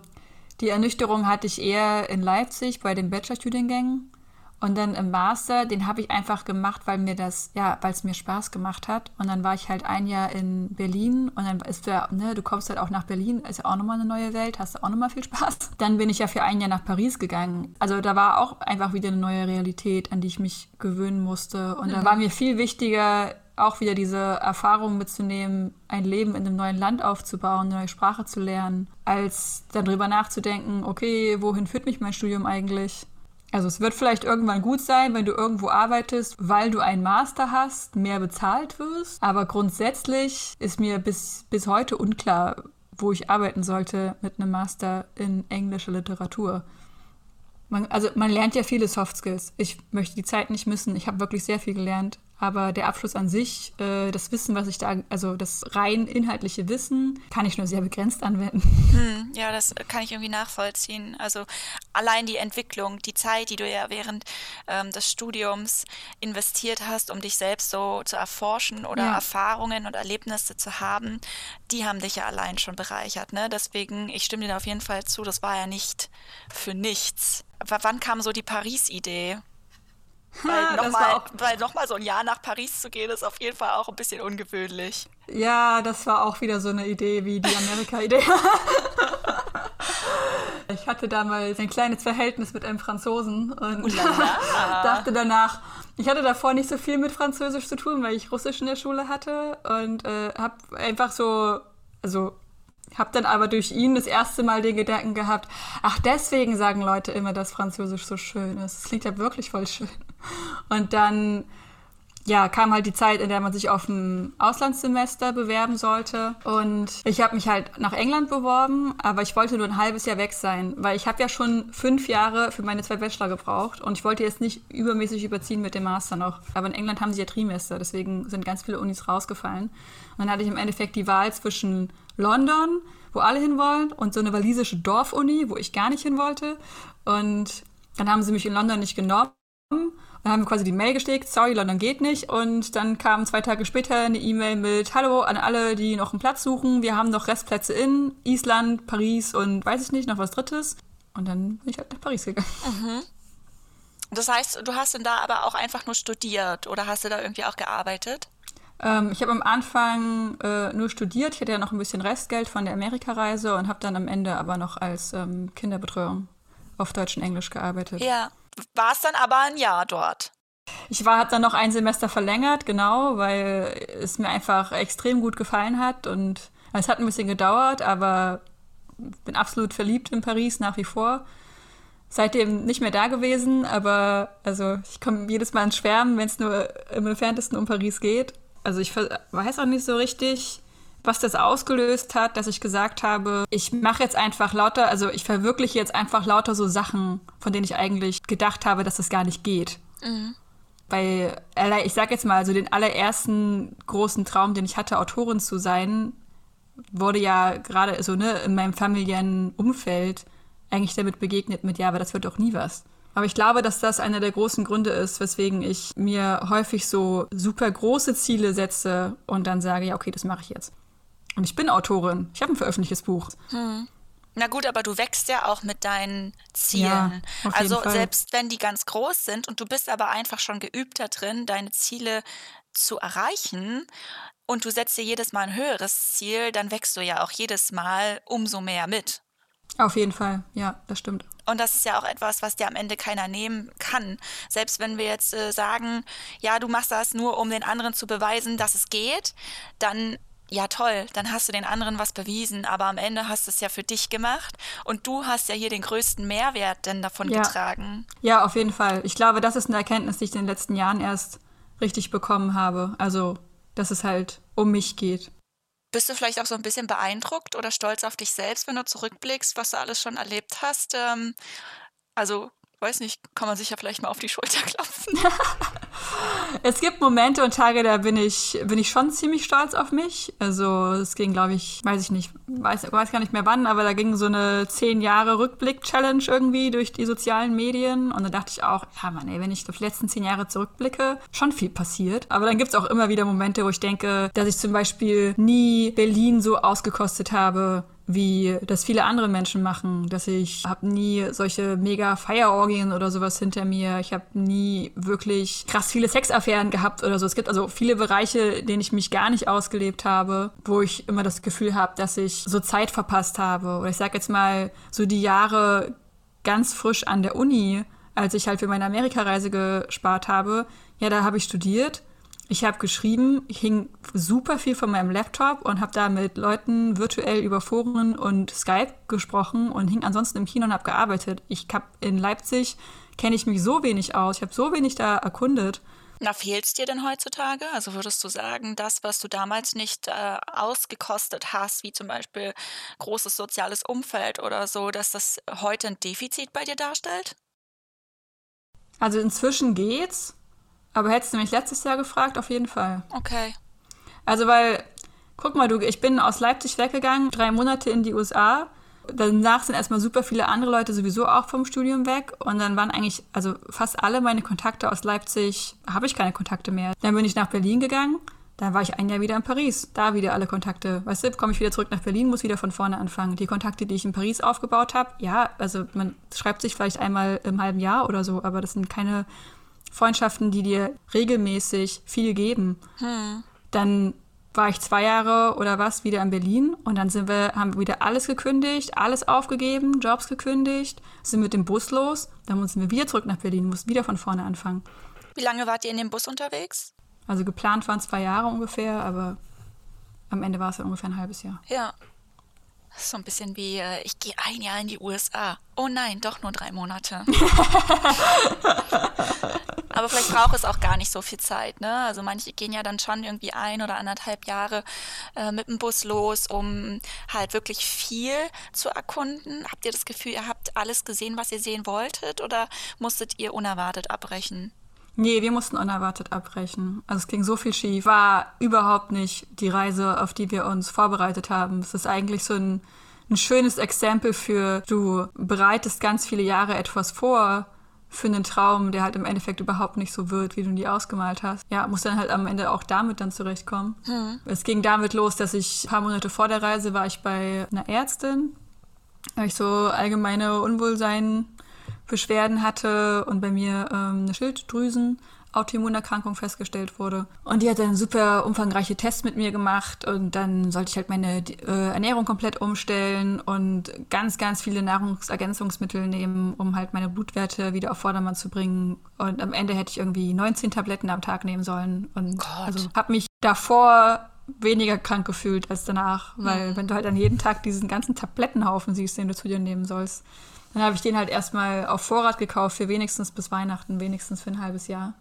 Speaker 1: die Ernüchterung hatte ich eher in Leipzig bei den Bachelorstudiengängen. Und dann im Master, den habe ich einfach gemacht, weil mir das, ja, weil es mir Spaß gemacht hat. Und dann war ich halt ein Jahr in Berlin und dann ist der, ne, du kommst halt auch nach Berlin, ist ja auch nochmal eine neue Welt, hast du auch nochmal viel Spaß. Dann bin ich ja für ein Jahr nach Paris gegangen. Also da war auch einfach wieder eine neue Realität, an die ich mich gewöhnen musste. Und mhm. da war mir viel wichtiger, auch wieder diese Erfahrung mitzunehmen, ein Leben in einem neuen Land aufzubauen, eine neue Sprache zu lernen, als darüber nachzudenken, okay, wohin führt mich mein Studium eigentlich? Also es wird vielleicht irgendwann gut sein, wenn du irgendwo arbeitest, weil du einen Master hast, mehr bezahlt wirst. Aber grundsätzlich ist mir bis, bis heute unklar, wo ich arbeiten sollte mit einem Master in englischer Literatur. Man, also man lernt ja viele Soft Skills. Ich möchte die Zeit nicht missen. Ich habe wirklich sehr viel gelernt. Aber der Abschluss an sich, äh, das Wissen, was ich da, also das rein inhaltliche Wissen, kann ich nur sehr begrenzt anwenden.
Speaker 2: Hm, ja, das kann ich irgendwie nachvollziehen. Also allein die Entwicklung, die Zeit, die du ja während ähm, des Studiums investiert hast, um dich selbst so zu erforschen oder ja. Erfahrungen und Erlebnisse zu haben, die haben dich ja allein schon bereichert. Ne? Deswegen, ich stimme dir da auf jeden Fall zu, das war ja nicht für nichts. W wann kam so die Paris-Idee? Weil nochmal noch so ein Jahr nach Paris zu gehen, ist auf jeden Fall auch ein bisschen ungewöhnlich.
Speaker 1: Ja, das war auch wieder so eine Idee wie die Amerika-Idee. ich hatte damals ein kleines Verhältnis mit einem Franzosen und dachte danach, ich hatte davor nicht so viel mit Französisch zu tun, weil ich Russisch in der Schule hatte und äh, habe einfach so, also hab dann aber durch ihn das erste Mal den Gedanken gehabt, ach, deswegen sagen Leute immer, dass Französisch so schön ist. Es klingt ja wirklich voll schön. Und dann ja, kam halt die Zeit, in der man sich auf ein Auslandssemester bewerben sollte. Und ich habe mich halt nach England beworben, aber ich wollte nur ein halbes Jahr weg sein, weil ich habe ja schon fünf Jahre für meine zwei Bachelor gebraucht und ich wollte jetzt nicht übermäßig überziehen mit dem Master noch. Aber in England haben sie ja Trimester, deswegen sind ganz viele Unis rausgefallen. Und dann hatte ich im Endeffekt die Wahl zwischen London, wo alle hinwollen, und so eine walisische Dorfuni, wo ich gar nicht hin wollte. Und dann haben sie mich in London nicht genommen. Dann haben quasi die Mail gesteckt, sorry, London geht nicht. Und dann kam zwei Tage später eine E-Mail mit, hallo an alle, die noch einen Platz suchen. Wir haben noch Restplätze in Island, Paris und weiß ich nicht, noch was Drittes. Und dann bin ich halt nach Paris gegangen. Mhm.
Speaker 2: Das heißt, du hast dann da aber auch einfach nur studiert oder hast du da irgendwie auch gearbeitet?
Speaker 1: Ähm, ich habe am Anfang äh, nur studiert. Ich hatte ja noch ein bisschen Restgeld von der Amerikareise und habe dann am Ende aber noch als ähm, Kinderbetreuung auf Deutsch und Englisch gearbeitet.
Speaker 2: Ja war es dann aber ein Jahr dort.
Speaker 1: Ich war, habe dann noch ein Semester verlängert, genau, weil es mir einfach extrem gut gefallen hat und es hat ein bisschen gedauert, aber bin absolut verliebt in Paris nach wie vor. Seitdem nicht mehr da gewesen, aber also ich komme jedes Mal ins Schwärmen, wenn es nur im entferntesten um Paris geht. Also ich weiß auch nicht so richtig, was das ausgelöst hat, dass ich gesagt habe, ich mache jetzt einfach lauter, also ich verwirkliche jetzt einfach lauter so Sachen, von denen ich eigentlich gedacht habe, dass das gar nicht geht. Mhm. Weil, ich sag jetzt mal, so den allerersten großen Traum, den ich hatte, Autorin zu sein, wurde ja gerade so, ne, in meinem familiären Umfeld eigentlich damit begegnet mit, ja, aber das wird doch nie was. Aber ich glaube, dass das einer der großen Gründe ist, weswegen ich mir häufig so super große Ziele setze und dann sage, ja, okay, das mache ich jetzt. Und ich bin Autorin. Ich habe ein veröffentlichtes Buch. Hm.
Speaker 2: Na gut, aber du wächst ja auch mit deinen Zielen. Ja, also selbst wenn die ganz groß sind und du bist aber einfach schon geübt da drin, deine Ziele zu erreichen und du setzt dir jedes Mal ein höheres Ziel, dann wächst du ja auch jedes Mal umso mehr mit.
Speaker 1: Auf jeden Fall, ja, das stimmt.
Speaker 2: Und das ist ja auch etwas, was dir am Ende keiner nehmen kann. Selbst wenn wir jetzt äh, sagen, ja, du machst das nur, um den anderen zu beweisen, dass es geht, dann ja toll, dann hast du den anderen was bewiesen, aber am Ende hast du es ja für dich gemacht und du hast ja hier den größten Mehrwert denn davon
Speaker 1: ja.
Speaker 2: getragen.
Speaker 1: Ja, auf jeden Fall. Ich glaube, das ist eine Erkenntnis, die ich in den letzten Jahren erst richtig bekommen habe. Also dass es halt um mich geht.
Speaker 2: Bist du vielleicht auch so ein bisschen beeindruckt oder stolz auf dich selbst, wenn du zurückblickst, was du alles schon erlebt hast? Ähm, also weiß nicht, kann man sich ja vielleicht mal auf die Schulter klopfen.
Speaker 1: es gibt Momente und Tage, da bin ich, bin ich schon ziemlich stolz auf mich. Also es ging, glaube ich, weiß ich nicht, weiß, weiß gar nicht mehr wann, aber da ging so eine zehn Jahre Rückblick-Challenge irgendwie durch die sozialen Medien. Und da dachte ich auch, ja Mann, ey, wenn ich auf die letzten zehn Jahre zurückblicke, schon viel passiert. Aber dann gibt es auch immer wieder Momente, wo ich denke, dass ich zum Beispiel nie Berlin so ausgekostet habe, wie das viele andere Menschen machen, dass ich habe nie solche mega Feierorgien oder sowas hinter mir. Ich habe nie wirklich krass viele Sexaffären gehabt oder so. Es gibt also viele Bereiche, denen ich mich gar nicht ausgelebt habe, wo ich immer das Gefühl habe, dass ich so Zeit verpasst habe. Oder ich sage jetzt mal so die Jahre ganz frisch an der Uni, als ich halt für meine Amerikareise gespart habe. Ja, da habe ich studiert ich habe geschrieben, ich hing super viel von meinem Laptop und habe da mit Leuten virtuell über Foren und Skype gesprochen und hing ansonsten im Kino und habe gearbeitet. Ich habe in Leipzig kenne ich mich so wenig aus, ich habe so wenig da erkundet.
Speaker 2: Na, fehlt es dir denn heutzutage? Also würdest du sagen, das, was du damals nicht äh, ausgekostet hast, wie zum Beispiel großes soziales Umfeld oder so, dass das heute ein Defizit bei dir darstellt?
Speaker 1: Also inzwischen geht's. Aber hättest du mich letztes Jahr gefragt, auf jeden Fall.
Speaker 2: Okay.
Speaker 1: Also, weil, guck mal, du, ich bin aus Leipzig weggegangen, drei Monate in die USA. Danach sind erstmal super viele andere Leute sowieso auch vom Studium weg. Und dann waren eigentlich, also fast alle meine Kontakte aus Leipzig, habe ich keine Kontakte mehr. Dann bin ich nach Berlin gegangen. Dann war ich ein Jahr wieder in Paris. Da wieder alle Kontakte. Weißt du, komme ich wieder zurück nach Berlin, muss wieder von vorne anfangen. Die Kontakte, die ich in Paris aufgebaut habe, ja, also man schreibt sich vielleicht einmal im halben Jahr oder so, aber das sind keine Freundschaften, die dir regelmäßig viel geben. Hm. Dann war ich zwei Jahre oder was wieder in Berlin und dann sind wir, haben wir wieder alles gekündigt, alles aufgegeben, Jobs gekündigt, sind mit dem Bus los, dann mussten wir wieder zurück nach Berlin, mussten wieder von vorne anfangen.
Speaker 2: Wie lange wart ihr in dem Bus unterwegs?
Speaker 1: Also geplant waren zwei Jahre ungefähr, aber am Ende war es ja ungefähr ein halbes Jahr.
Speaker 2: Ja. Das ist so ein bisschen wie, äh, ich gehe ein Jahr in die USA. Oh nein, doch nur drei Monate. Aber vielleicht braucht es auch gar nicht so viel Zeit. Ne? Also manche gehen ja dann schon irgendwie ein oder anderthalb Jahre äh, mit dem Bus los, um halt wirklich viel zu erkunden. Habt ihr das Gefühl, ihr habt alles gesehen, was ihr sehen wolltet oder musstet ihr unerwartet abbrechen?
Speaker 1: Nee, wir mussten unerwartet abbrechen. Also es ging so viel schief. War überhaupt nicht die Reise, auf die wir uns vorbereitet haben. Es ist eigentlich so ein, ein schönes Exempel für, du bereitest ganz viele Jahre etwas vor für einen Traum, der halt im Endeffekt überhaupt nicht so wird, wie du ihn dir ausgemalt hast. Ja, muss dann halt am Ende auch damit dann zurechtkommen. Hm. Es ging damit los, dass ich ein paar Monate vor der Reise war ich bei einer Ärztin, weil ich so allgemeine Unwohlsein Beschwerden hatte und bei mir ähm, eine Schilddrüsen Autoimmunerkrankung festgestellt wurde. Und die hat dann super umfangreiche Tests mit mir gemacht und dann sollte ich halt meine äh, Ernährung komplett umstellen und ganz, ganz viele Nahrungsergänzungsmittel nehmen, um halt meine Blutwerte wieder auf Vordermann zu bringen. Und am Ende hätte ich irgendwie 19 Tabletten am Tag nehmen sollen und Gott. also habe mich davor weniger krank gefühlt als danach, weil mhm. wenn du halt an jeden Tag diesen ganzen Tablettenhaufen siehst, den du zu dir nehmen sollst, dann habe ich den halt erstmal auf Vorrat gekauft für wenigstens bis Weihnachten, wenigstens für ein halbes Jahr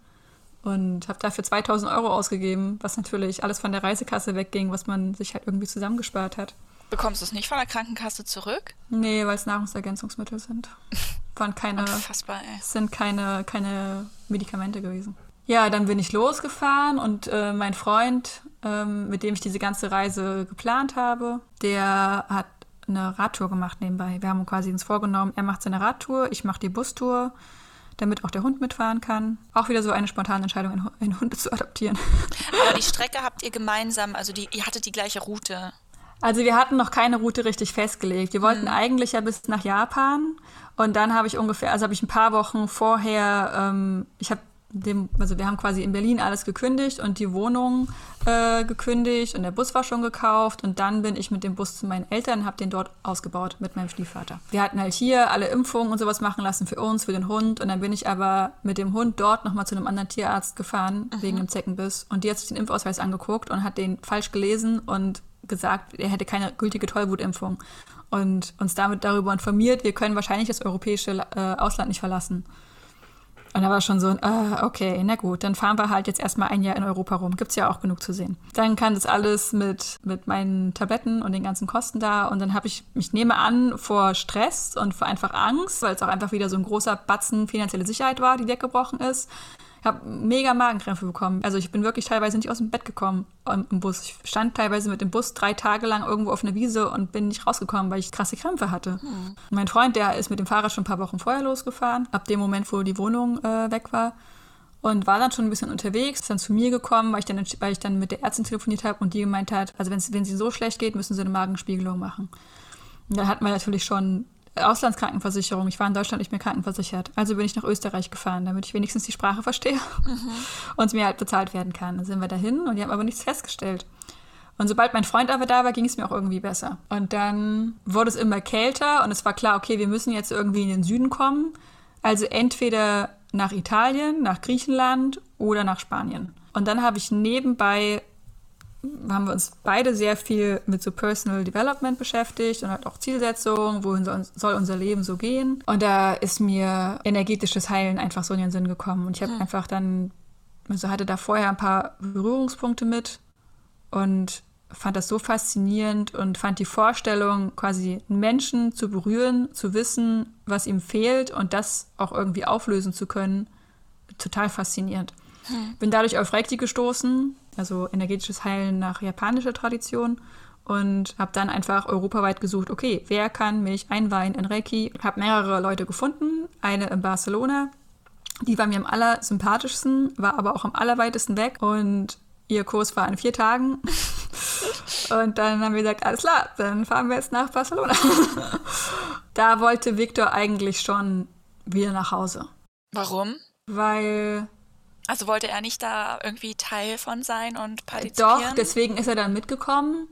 Speaker 1: und habe dafür 2000 Euro ausgegeben, was natürlich alles von der Reisekasse wegging, was man sich halt irgendwie zusammengespart hat.
Speaker 2: Bekommst du es nicht von der Krankenkasse zurück?
Speaker 1: Nee, weil es Nahrungsergänzungsmittel sind. Waren keine,
Speaker 2: Unfassbar, ey.
Speaker 1: sind keine, keine Medikamente gewesen. Ja, dann bin ich losgefahren und äh, mein Freund, ähm, mit dem ich diese ganze Reise geplant habe, der hat eine Radtour gemacht nebenbei. Wir haben quasi uns vorgenommen, er macht seine Radtour, ich mache die Bustour damit auch der Hund mitfahren kann. Auch wieder so eine spontane Entscheidung, einen Hund zu adoptieren.
Speaker 2: Aber die Strecke habt ihr gemeinsam, also die, ihr hattet die gleiche Route.
Speaker 1: Also wir hatten noch keine Route richtig festgelegt. Wir wollten hm. eigentlich ja bis nach Japan und dann habe ich ungefähr, also habe ich ein paar Wochen vorher, ähm, ich habe dem, also wir haben quasi in Berlin alles gekündigt und die Wohnung äh, gekündigt und der Bus war schon gekauft und dann bin ich mit dem Bus zu meinen Eltern und habe den dort ausgebaut mit meinem Stiefvater. Wir hatten halt hier alle Impfungen und sowas machen lassen für uns, für den Hund und dann bin ich aber mit dem Hund dort nochmal zu einem anderen Tierarzt gefahren mhm. wegen dem Zeckenbiss und die hat sich den Impfausweis angeguckt und hat den falsch gelesen und gesagt, er hätte keine gültige Tollwutimpfung und uns damit darüber informiert, wir können wahrscheinlich das europäische äh, Ausland nicht verlassen. Und da war schon so ein, äh, okay, na gut, dann fahren wir halt jetzt erstmal ein Jahr in Europa rum. Gibt's ja auch genug zu sehen. Dann kam das alles mit, mit meinen Tabletten und den ganzen Kosten da. Und dann habe ich mich nehme an vor Stress und vor einfach Angst, weil es auch einfach wieder so ein großer Batzen finanzielle Sicherheit war, die weggebrochen ist. Ich habe mega Magenkrämpfe bekommen. Also ich bin wirklich teilweise nicht aus dem Bett gekommen im Bus. Ich stand teilweise mit dem Bus drei Tage lang irgendwo auf einer Wiese und bin nicht rausgekommen, weil ich krasse Krämpfe hatte. Hm. Mein Freund, der ist mit dem Fahrrad schon ein paar Wochen vorher losgefahren, ab dem Moment, wo die Wohnung äh, weg war. Und war dann schon ein bisschen unterwegs, ist dann zu mir gekommen, weil ich dann, weil ich dann mit der Ärztin telefoniert habe und die gemeint hat, also wenn es so schlecht geht, müssen sie eine Magenspiegelung machen. Und da hatten wir natürlich schon Auslandskrankenversicherung. Ich war in Deutschland nicht mehr krankenversichert. Also bin ich nach Österreich gefahren, damit ich wenigstens die Sprache verstehe mhm. und es mir halt bezahlt werden kann. Dann sind wir dahin und die haben aber nichts festgestellt. Und sobald mein Freund aber da war, ging es mir auch irgendwie besser. Und dann wurde es immer kälter und es war klar, okay, wir müssen jetzt irgendwie in den Süden kommen. Also entweder nach Italien, nach Griechenland oder nach Spanien. Und dann habe ich nebenbei haben wir uns beide sehr viel mit so Personal Development beschäftigt und halt auch Zielsetzungen, wohin soll unser Leben so gehen. Und da ist mir energetisches Heilen einfach so in den Sinn gekommen. Und ich habe hm. einfach dann, also hatte da vorher ein paar Berührungspunkte mit und fand das so faszinierend und fand die Vorstellung, quasi einen Menschen zu berühren, zu wissen, was ihm fehlt und das auch irgendwie auflösen zu können, total faszinierend. Hm. Bin dadurch auf Reiki gestoßen, also energetisches Heilen nach japanischer Tradition und habe dann einfach europaweit gesucht, okay, wer kann mich einweihen in Reiki? Habe mehrere Leute gefunden, eine in Barcelona, die war mir am allersympathischsten, war aber auch am allerweitesten weg und ihr Kurs war in vier Tagen. und dann haben wir gesagt, alles klar, dann fahren wir jetzt nach Barcelona. da wollte Victor eigentlich schon wieder nach Hause.
Speaker 2: Warum?
Speaker 1: Weil
Speaker 2: also wollte er nicht da irgendwie Teil von sein und partizipieren?
Speaker 1: Doch, deswegen ist er dann mitgekommen.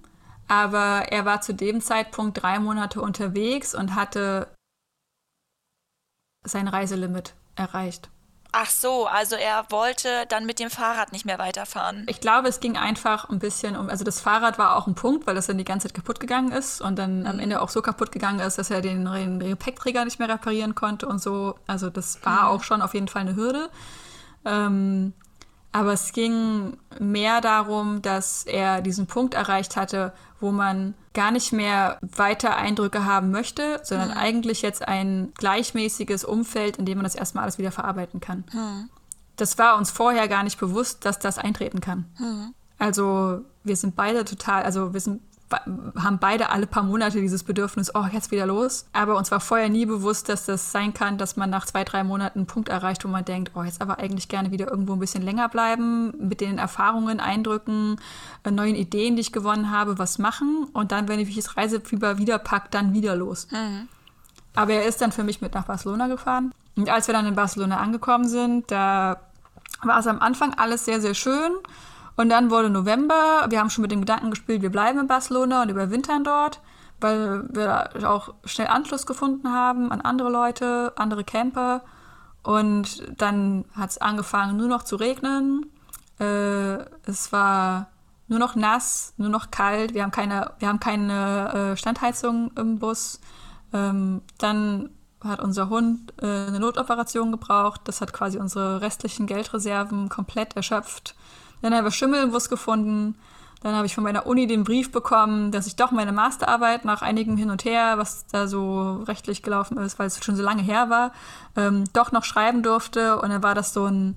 Speaker 1: Aber er war zu dem Zeitpunkt drei Monate unterwegs und hatte sein Reiselimit erreicht.
Speaker 2: Ach so, also er wollte dann mit dem Fahrrad nicht mehr weiterfahren.
Speaker 1: Ich glaube, es ging einfach ein bisschen um, also das Fahrrad war auch ein Punkt, weil das dann die ganze Zeit kaputt gegangen ist und dann mhm. am Ende auch so kaputt gegangen ist, dass er den, den Gepäckträger nicht mehr reparieren konnte und so. Also das war mhm. auch schon auf jeden Fall eine Hürde. Ähm, aber es ging mehr darum, dass er diesen Punkt erreicht hatte, wo man gar nicht mehr weiter Eindrücke haben möchte, sondern mhm. eigentlich jetzt ein gleichmäßiges Umfeld, in dem man das erstmal alles wieder verarbeiten kann. Mhm. Das war uns vorher gar nicht bewusst, dass das eintreten kann. Mhm. Also wir sind beide total, also wir sind haben beide alle paar Monate dieses Bedürfnis, oh, jetzt wieder los. Aber uns war vorher nie bewusst, dass das sein kann, dass man nach zwei, drei Monaten einen Punkt erreicht, wo man denkt, oh, jetzt aber eigentlich gerne wieder irgendwo ein bisschen länger bleiben, mit den Erfahrungen, Eindrücken, äh, neuen Ideen, die ich gewonnen habe, was machen. Und dann, wenn ich das Reisefieber wieder packt, dann wieder los. Mhm. Aber er ist dann für mich mit nach Barcelona gefahren. Und als wir dann in Barcelona angekommen sind, da war es am Anfang alles sehr, sehr schön. Und dann wurde November, wir haben schon mit dem Gedanken gespielt, wir bleiben in Barcelona und überwintern dort, weil wir auch schnell Anschluss gefunden haben an andere Leute, andere Camper. Und dann hat es angefangen, nur noch zu regnen. Äh, es war nur noch nass, nur noch kalt. Wir haben keine, wir haben keine äh, Standheizung im Bus. Ähm, dann hat unser Hund äh, eine Notoperation gebraucht. Das hat quasi unsere restlichen Geldreserven komplett erschöpft. Dann haben wir Schimmel im Bus gefunden. Dann habe ich von meiner Uni den Brief bekommen, dass ich doch meine Masterarbeit nach einigem Hin und Her, was da so rechtlich gelaufen ist, weil es schon so lange her war, ähm, doch noch schreiben durfte. Und dann war das so ein,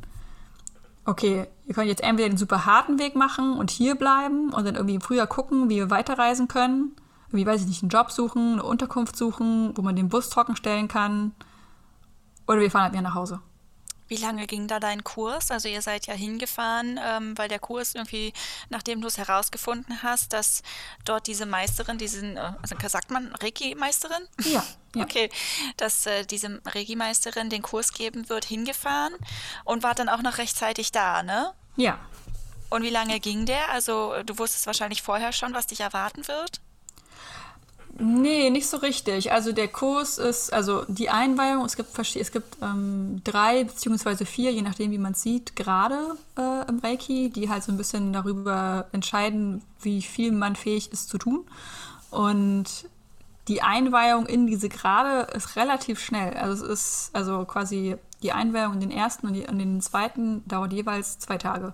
Speaker 1: okay, wir können jetzt entweder den super harten Weg machen und hier bleiben und dann irgendwie früher gucken, wie wir weiterreisen können. Wie weiß ich nicht, einen Job suchen, eine Unterkunft suchen, wo man den Bus trocken stellen kann. Oder wir fahren halt wieder nach Hause.
Speaker 2: Wie lange ging da dein Kurs? Also ihr seid ja hingefahren, ähm, weil der Kurs irgendwie, nachdem du es herausgefunden hast, dass dort diese Meisterin, diesen, äh, also sagt man Reiki-Meisterin?
Speaker 1: Ja, ja.
Speaker 2: Okay, dass äh, diese Reiki-Meisterin den Kurs geben wird, hingefahren und war dann auch noch rechtzeitig da, ne?
Speaker 1: Ja.
Speaker 2: Und wie lange ging der? Also du wusstest wahrscheinlich vorher schon, was dich erwarten wird?
Speaker 1: Nee, nicht so richtig. Also der Kurs ist, also die Einweihung, es gibt, es gibt ähm, drei beziehungsweise vier, je nachdem wie man sieht, gerade äh, im Reiki, die halt so ein bisschen darüber entscheiden, wie viel man fähig ist zu tun. Und die Einweihung in diese Grade ist relativ schnell. Also es ist also quasi die Einweihung in den ersten und, in den zweiten dauert jeweils zwei Tage.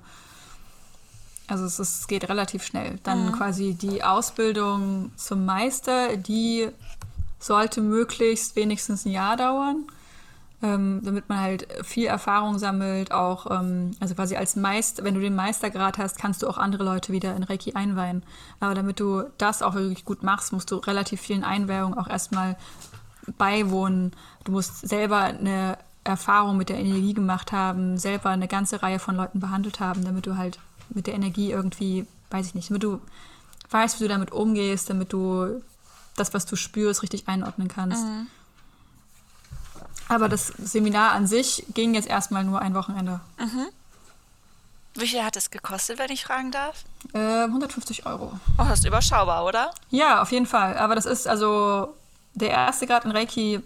Speaker 1: Also es, ist, es geht relativ schnell. Dann mhm. quasi die Ausbildung zum Meister, die sollte möglichst wenigstens ein Jahr dauern ähm, damit man halt viel Erfahrung sammelt, auch, ähm, also quasi als Meister, wenn du den Meistergrad hast, kannst du auch andere Leute wieder in Reiki einweihen. Aber damit du das auch wirklich gut machst, musst du relativ vielen Einweihungen auch erstmal beiwohnen. Du musst selber eine Erfahrung mit der Energie gemacht haben, selber eine ganze Reihe von Leuten behandelt haben, damit du halt mit der Energie irgendwie, weiß ich nicht, damit du weißt, wie du damit umgehst, damit du das, was du spürst, richtig einordnen kannst. Mhm. Aber das Seminar an sich ging jetzt erstmal nur ein Wochenende. Mhm.
Speaker 2: Wie viel hat es gekostet, wenn ich fragen darf?
Speaker 1: Äh, 150 Euro.
Speaker 2: Oh, das ist überschaubar, oder?
Speaker 1: Ja, auf jeden Fall. Aber das ist also der erste Grad in Reiki äh,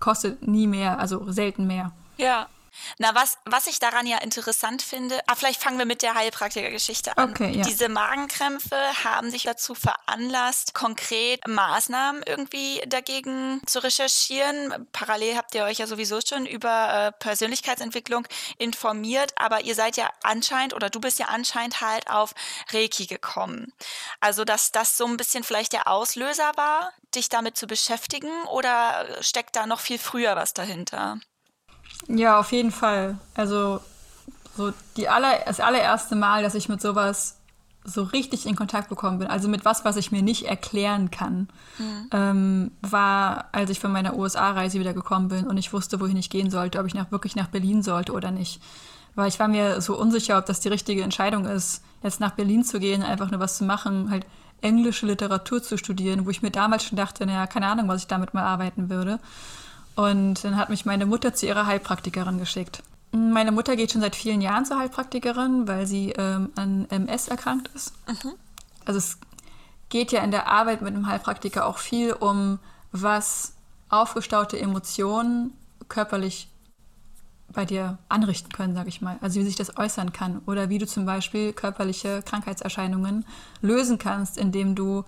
Speaker 1: kostet nie mehr, also selten mehr.
Speaker 2: Ja. Na, was, was ich daran ja interessant finde, ah, vielleicht fangen wir mit der Heilpraktikergeschichte an.
Speaker 1: Okay, ja.
Speaker 2: Diese Magenkrämpfe haben sich dazu veranlasst, konkret Maßnahmen irgendwie dagegen zu recherchieren. Parallel habt ihr euch ja sowieso schon über äh, Persönlichkeitsentwicklung informiert, aber ihr seid ja anscheinend oder du bist ja anscheinend halt auf Reiki gekommen. Also, dass das so ein bisschen vielleicht der Auslöser war, dich damit zu beschäftigen oder steckt da noch viel früher was dahinter?
Speaker 1: Ja, auf jeden Fall. Also so die aller, das allererste Mal, dass ich mit sowas so richtig in Kontakt bekommen bin, also mit was, was ich mir nicht erklären kann, mhm. ähm, war, als ich von meiner USA-Reise wieder gekommen bin und ich wusste, wohin ich gehen sollte, ob ich nach, wirklich nach Berlin sollte oder nicht. Weil ich war mir so unsicher, ob das die richtige Entscheidung ist, jetzt nach Berlin zu gehen, einfach nur was zu machen, halt englische Literatur zu studieren, wo ich mir damals schon dachte, naja, keine Ahnung, was ich damit mal arbeiten würde. Und dann hat mich meine Mutter zu ihrer Heilpraktikerin geschickt. Meine Mutter geht schon seit vielen Jahren zur Heilpraktikerin, weil sie ähm, an MS erkrankt ist. Mhm. Also es geht ja in der Arbeit mit einem Heilpraktiker auch viel um, was aufgestaute Emotionen körperlich bei dir anrichten können, sage ich mal. Also wie sich das äußern kann oder wie du zum Beispiel körperliche Krankheitserscheinungen lösen kannst, indem du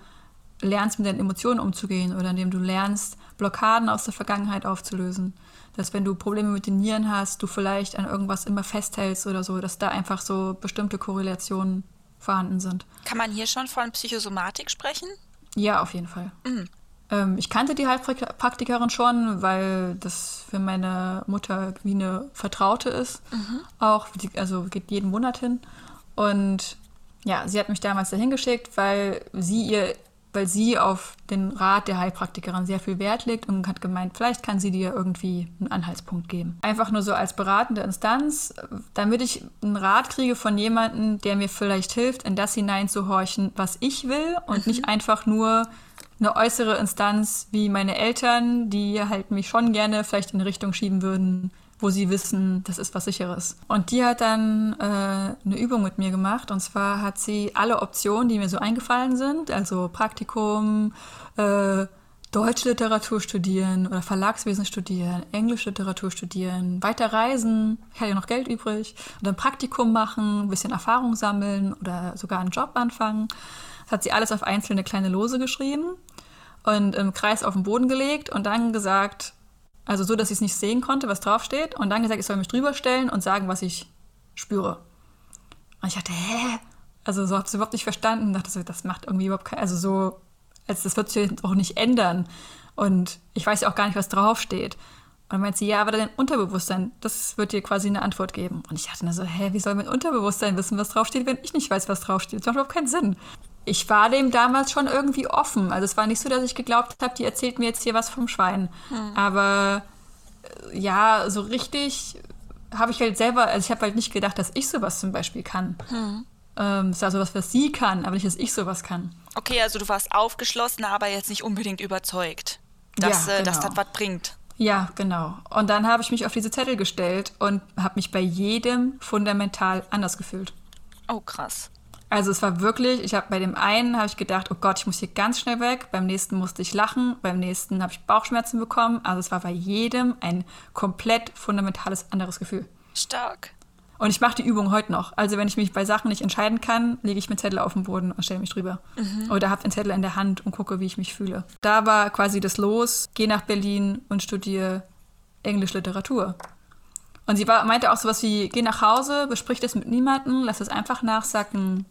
Speaker 1: lernst, mit deinen Emotionen umzugehen oder indem du lernst, Blockaden aus der Vergangenheit aufzulösen. Dass wenn du Probleme mit den Nieren hast, du vielleicht an irgendwas immer festhältst oder so, dass da einfach so bestimmte Korrelationen vorhanden sind.
Speaker 2: Kann man hier schon von Psychosomatik sprechen?
Speaker 1: Ja, auf jeden Fall. Mhm. Ähm, ich kannte die Heilpraktikerin schon, weil das für meine Mutter wie eine Vertraute ist. Mhm. Auch, also geht jeden Monat hin. Und ja, sie hat mich damals dahin geschickt, weil sie ihr weil sie auf den Rat der Heilpraktikerin sehr viel Wert legt und hat gemeint, vielleicht kann sie dir irgendwie einen Anhaltspunkt geben. Einfach nur so als beratende Instanz, damit ich einen Rat kriege von jemandem, der mir vielleicht hilft, in das hineinzuhorchen, was ich will und mhm. nicht einfach nur eine äußere Instanz wie meine Eltern, die halt mich schon gerne vielleicht in eine Richtung schieben würden, wo sie wissen, das ist was Sicheres. Und die hat dann äh, eine Übung mit mir gemacht. Und zwar hat sie alle Optionen, die mir so eingefallen sind, also Praktikum, äh, Deutschliteratur studieren oder Verlagswesen studieren, Englischliteratur studieren, weiter reisen, ich hatte ja noch Geld übrig, und dann Praktikum machen, ein bisschen Erfahrung sammeln oder sogar einen Job anfangen. Das hat sie alles auf einzelne kleine Lose geschrieben und im Kreis auf den Boden gelegt und dann gesagt, also so, dass ich es nicht sehen konnte, was draufsteht. Und dann gesagt, ich soll mich drüber stellen und sagen, was ich spüre. Und ich dachte, hä? Also so habe ich es überhaupt nicht verstanden. Ich dachte so, das macht irgendwie überhaupt kein, also so, als das wird sich auch nicht ändern. Und ich weiß ja auch gar nicht, was draufsteht. Und dann meint sie, ja, aber dein Unterbewusstsein, das wird dir quasi eine Antwort geben. Und ich dachte mir so, hä, wie soll mein Unterbewusstsein wissen, was draufsteht, wenn ich nicht weiß, was draufsteht? Das macht überhaupt keinen Sinn ich war dem damals schon irgendwie offen. Also es war nicht so, dass ich geglaubt habe, die erzählt mir jetzt hier was vom Schwein. Hm. Aber äh, ja, so richtig habe ich halt selber, also ich habe halt nicht gedacht, dass ich sowas zum Beispiel kann. Hm. Ähm, ist ja sowas, was sie kann, aber nicht, dass ich sowas kann.
Speaker 2: Okay, also du warst aufgeschlossen, aber jetzt nicht unbedingt überzeugt, dass, ja, genau. äh, dass genau. das was bringt.
Speaker 1: Ja, genau. Und dann habe ich mich auf diese Zettel gestellt und habe mich bei jedem fundamental anders gefühlt.
Speaker 2: Oh, krass.
Speaker 1: Also es war wirklich, ich habe bei dem einen habe ich gedacht, oh Gott, ich muss hier ganz schnell weg. Beim nächsten musste ich lachen, beim nächsten habe ich Bauchschmerzen bekommen. Also es war bei jedem ein komplett fundamentales anderes Gefühl.
Speaker 2: Stark.
Speaker 1: Und ich mache die Übung heute noch. Also wenn ich mich bei Sachen nicht entscheiden kann, lege ich mir Zettel auf den Boden und stelle mich drüber. Mhm. Oder habe den Zettel in der Hand und gucke, wie ich mich fühle. Da war quasi das Los, geh nach Berlin und studiere Englisch Literatur. Und sie war, meinte auch sowas wie, geh nach Hause, besprich das mit niemandem, lass es einfach nachsacken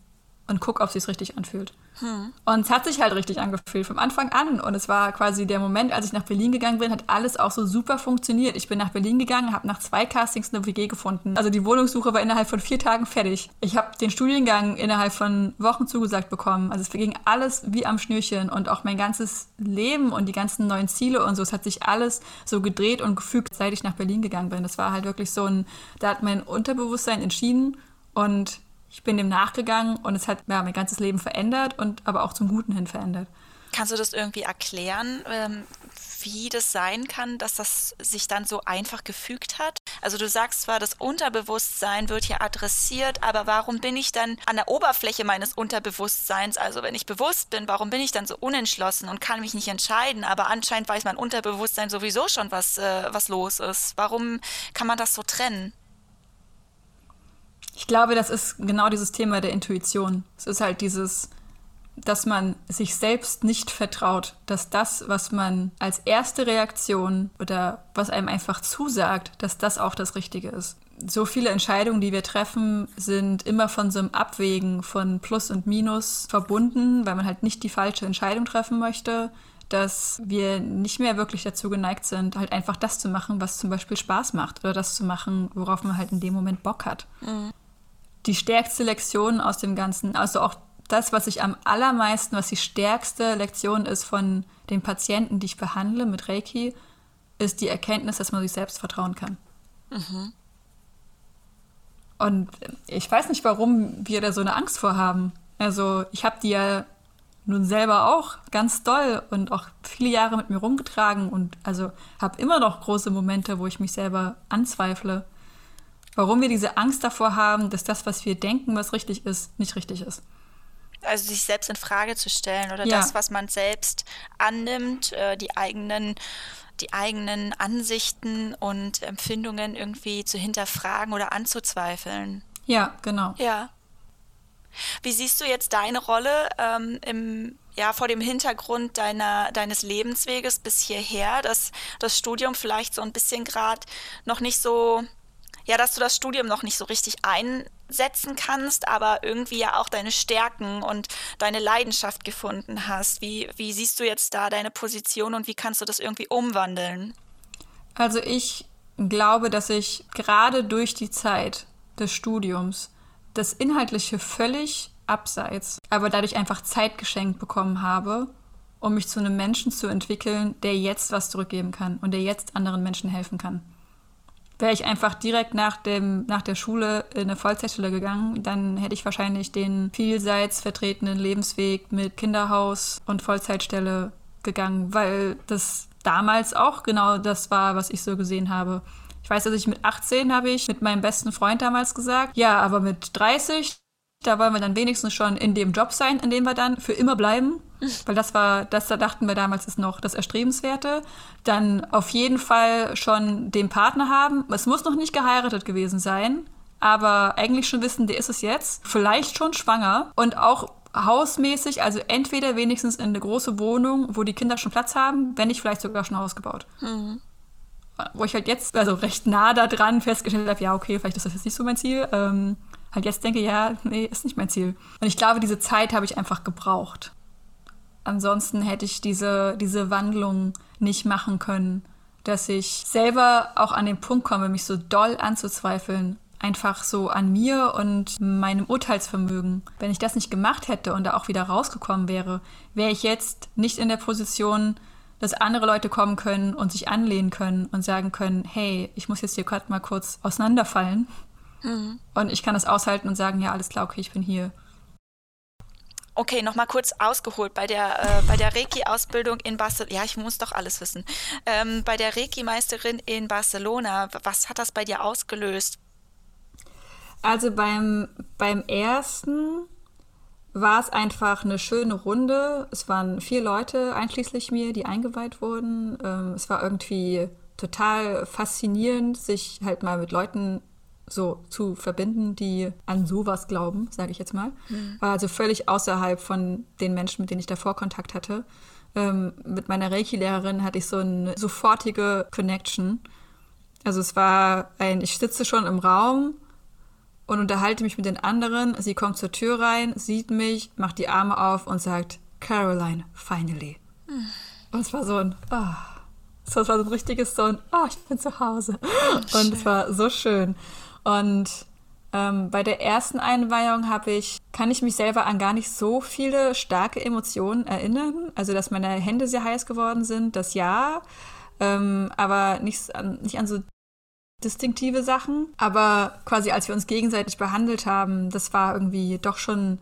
Speaker 1: und guck, ob es sich richtig anfühlt. Hm. Und es hat sich halt richtig angefühlt vom Anfang an. Und es war quasi der Moment, als ich nach Berlin gegangen bin, hat alles auch so super funktioniert. Ich bin nach Berlin gegangen, habe nach zwei Castings eine WG gefunden. Also die Wohnungssuche war innerhalb von vier Tagen fertig. Ich habe den Studiengang innerhalb von Wochen zugesagt bekommen. Also es ging alles wie am Schnürchen und auch mein ganzes Leben und die ganzen neuen Ziele und so. Es hat sich alles so gedreht und gefügt, seit ich nach Berlin gegangen bin. Das war halt wirklich so ein, da hat mein Unterbewusstsein entschieden und ich bin dem nachgegangen und es hat ja, mein ganzes Leben verändert und aber auch zum Guten hin verändert.
Speaker 2: Kannst du das irgendwie erklären, ähm, wie das sein kann, dass das sich dann so einfach gefügt hat? Also du sagst zwar, das Unterbewusstsein wird hier adressiert, aber warum bin ich dann an der Oberfläche meines Unterbewusstseins, also wenn ich bewusst bin, warum bin ich dann so unentschlossen und kann mich nicht entscheiden? Aber anscheinend weiß mein Unterbewusstsein sowieso schon, was, äh, was los ist. Warum kann man das so trennen?
Speaker 1: Ich glaube, das ist genau dieses Thema der Intuition. Es ist halt dieses, dass man sich selbst nicht vertraut, dass das, was man als erste Reaktion oder was einem einfach zusagt, dass das auch das Richtige ist. So viele Entscheidungen, die wir treffen, sind immer von so einem Abwägen von Plus und Minus verbunden, weil man halt nicht die falsche Entscheidung treffen möchte dass wir nicht mehr wirklich dazu geneigt sind, halt einfach das zu machen, was zum Beispiel Spaß macht oder das zu machen, worauf man halt in dem Moment Bock hat. Mhm die stärkste Lektion aus dem Ganzen, also auch das, was ich am allermeisten, was die stärkste Lektion ist von den Patienten, die ich behandle mit Reiki, ist die Erkenntnis, dass man sich selbst vertrauen kann. Mhm. Und ich weiß nicht, warum wir da so eine Angst vor haben. Also ich habe die ja nun selber auch ganz doll und auch viele Jahre mit mir rumgetragen und also habe immer noch große Momente, wo ich mich selber anzweifle warum wir diese Angst davor haben, dass das, was wir denken, was richtig ist, nicht richtig ist.
Speaker 2: Also sich selbst in Frage zu stellen oder ja. das, was man selbst annimmt, äh, die eigenen die eigenen Ansichten und Empfindungen irgendwie zu hinterfragen oder anzuzweifeln.
Speaker 1: Ja, genau.
Speaker 2: Ja. Wie siehst du jetzt deine Rolle ähm, im, ja, vor dem Hintergrund deiner, deines Lebensweges bis hierher, dass das Studium vielleicht so ein bisschen gerade noch nicht so ja, dass du das Studium noch nicht so richtig einsetzen kannst, aber irgendwie ja auch deine Stärken und deine Leidenschaft gefunden hast. Wie, wie siehst du jetzt da deine Position und wie kannst du das irgendwie umwandeln?
Speaker 1: Also ich glaube, dass ich gerade durch die Zeit des Studiums das Inhaltliche völlig abseits, aber dadurch einfach Zeit geschenkt bekommen habe, um mich zu einem Menschen zu entwickeln, der jetzt was zurückgeben kann und der jetzt anderen Menschen helfen kann. Wäre ich einfach direkt nach, dem, nach der Schule in eine Vollzeitstelle gegangen, dann hätte ich wahrscheinlich den vielseits vertretenen Lebensweg mit Kinderhaus und Vollzeitstelle gegangen, weil das damals auch genau das war, was ich so gesehen habe. Ich weiß, dass ich mit 18 habe ich mit meinem besten Freund damals gesagt, ja, aber mit 30, da wollen wir dann wenigstens schon in dem Job sein, in dem wir dann für immer bleiben. Weil das war, das da dachten wir damals ist noch das Erstrebenswerte. Dann auf jeden Fall schon den Partner haben. Es muss noch nicht geheiratet gewesen sein, aber eigentlich schon wissen, der ist es jetzt. Vielleicht schon schwanger und auch hausmäßig, also entweder wenigstens in eine große Wohnung, wo die Kinder schon Platz haben, wenn nicht vielleicht sogar schon ein Haus gebaut. Mhm. Wo ich halt jetzt, also recht nah da dran festgestellt habe, ja, okay, vielleicht ist das jetzt nicht so mein Ziel. Ähm, halt jetzt denke, ja, nee, ist nicht mein Ziel. Und ich glaube, diese Zeit habe ich einfach gebraucht. Ansonsten hätte ich diese, diese Wandlung nicht machen können, dass ich selber auch an den Punkt komme, mich so doll anzuzweifeln, einfach so an mir und meinem Urteilsvermögen. Wenn ich das nicht gemacht hätte und da auch wieder rausgekommen wäre, wäre ich jetzt nicht in der Position, dass andere Leute kommen können und sich anlehnen können und sagen können, hey, ich muss jetzt hier gerade mal kurz auseinanderfallen. Mhm. Und ich kann das aushalten und sagen, ja, alles klar, okay, ich bin hier.
Speaker 2: Okay, nochmal kurz ausgeholt. Bei der, äh, bei der Reiki-Ausbildung in Barcelona, ja, ich muss doch alles wissen. Ähm, bei der Reiki-Meisterin in Barcelona, was hat das bei dir ausgelöst?
Speaker 1: Also beim, beim ersten war es einfach eine schöne Runde. Es waren vier Leute, einschließlich mir, die eingeweiht wurden. Ähm, es war irgendwie total faszinierend, sich halt mal mit Leuten so zu verbinden, die an sowas glauben, sage ich jetzt mal. Mhm. War also völlig außerhalb von den Menschen, mit denen ich davor Kontakt hatte. Ähm, mit meiner Reiki-Lehrerin hatte ich so eine sofortige Connection. Also es war ein, ich sitze schon im Raum und unterhalte mich mit den anderen. Sie kommt zur Tür rein, sieht mich, macht die Arme auf und sagt, Caroline, finally. Mhm. Und es war so ein, oh. das war so ein richtiges so ein, oh, ich bin zu Hause. und es war so schön. Und ähm, bei der ersten Einweihung habe ich, kann ich mich selber an gar nicht so viele starke Emotionen erinnern. Also, dass meine Hände sehr heiß geworden sind, das ja, ähm, aber nicht nicht an so distinktive Sachen. Aber quasi, als wir uns gegenseitig behandelt haben, das war irgendwie doch schon,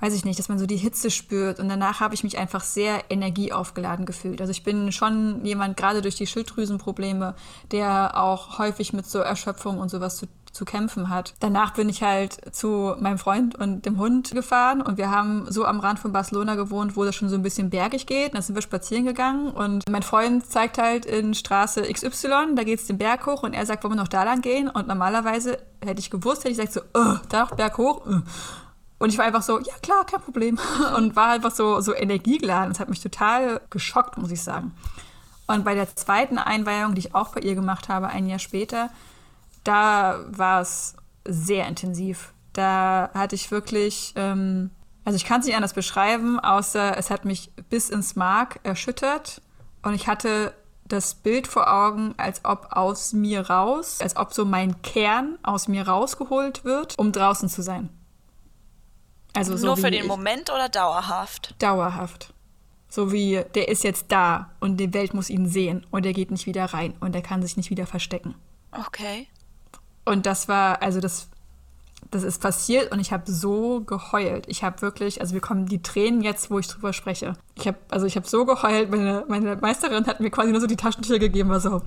Speaker 1: weiß ich nicht, dass man so die Hitze spürt. Und danach habe ich mich einfach sehr energieaufgeladen gefühlt. Also ich bin schon jemand, gerade durch die Schilddrüsenprobleme, der auch häufig mit so Erschöpfung und sowas zu zu kämpfen hat. Danach bin ich halt zu meinem Freund und dem Hund gefahren und wir haben so am Rand von Barcelona gewohnt, wo das schon so ein bisschen bergig geht. Da sind wir spazieren gegangen und mein Freund zeigt halt in Straße XY, da geht es den Berg hoch und er sagt, wollen wir noch da lang gehen? Und normalerweise hätte ich gewusst, hätte ich gesagt so, uh, da noch Berg hoch. Uh. Und ich war einfach so, ja klar, kein Problem. Und war einfach so, so energiegeladen. Das hat mich total geschockt, muss ich sagen. Und bei der zweiten Einweihung, die ich auch bei ihr gemacht habe, ein Jahr später, da war es sehr intensiv. Da hatte ich wirklich, ähm, also ich kann es nicht anders beschreiben, außer es hat mich bis ins Mark erschüttert und ich hatte das Bild vor Augen, als ob aus mir raus, als ob so mein Kern aus mir rausgeholt wird, um draußen zu sein.
Speaker 2: Also so Nur für den Moment oder dauerhaft?
Speaker 1: Dauerhaft. So wie, der ist jetzt da und die Welt muss ihn sehen und er geht nicht wieder rein und er kann sich nicht wieder verstecken.
Speaker 2: Okay.
Speaker 1: Und das war, also das, das ist passiert und ich habe so geheult. Ich habe wirklich, also wir kommen die Tränen jetzt, wo ich drüber spreche. Ich habe, also ich habe so geheult. Meine, meine Meisterin hat mir quasi nur so die Taschentücher gegeben, war so,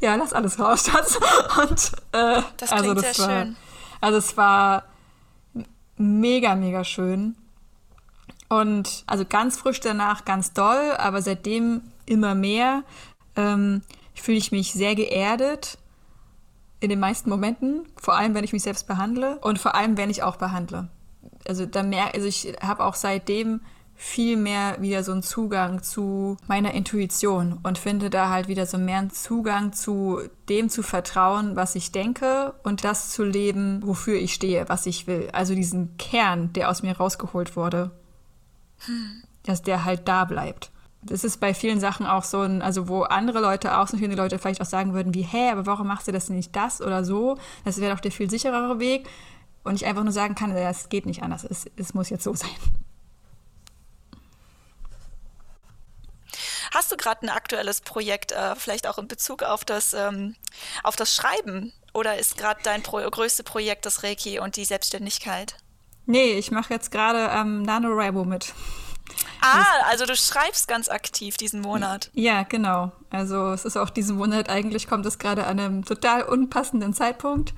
Speaker 1: ja, lass alles raus, Schatz. Und äh,
Speaker 2: das also klingt also das
Speaker 1: sehr
Speaker 2: war, schön.
Speaker 1: Also es war mega, mega schön. Und also ganz frisch danach, ganz doll, aber seitdem immer mehr ähm, fühle ich mich sehr geerdet in den meisten Momenten, vor allem wenn ich mich selbst behandle und vor allem wenn ich auch behandle. Also da mehr, also ich habe auch seitdem viel mehr wieder so einen Zugang zu meiner Intuition und finde da halt wieder so mehr einen Zugang zu dem zu vertrauen, was ich denke und das zu leben, wofür ich stehe, was ich will. Also diesen Kern, der aus mir rausgeholt wurde, hm. dass der halt da bleibt das ist bei vielen Sachen auch so ein, also wo andere Leute, auch so viele Leute vielleicht auch sagen würden wie, hä, aber warum machst du das nicht das oder so? Das wäre doch der viel sicherere Weg. Und ich einfach nur sagen kann, es geht nicht anders, es, es muss jetzt so sein.
Speaker 2: Hast du gerade ein aktuelles Projekt, äh, vielleicht auch in Bezug auf das, ähm, auf das Schreiben? Oder ist gerade dein Pro größte Projekt das Reiki und die Selbstständigkeit?
Speaker 1: Nee, ich mache jetzt gerade ähm, NaNoWriMo mit.
Speaker 2: Ah, also du schreibst ganz aktiv diesen Monat.
Speaker 1: Ja, genau. Also es ist auch diesen Monat, eigentlich kommt es gerade an einem total unpassenden Zeitpunkt,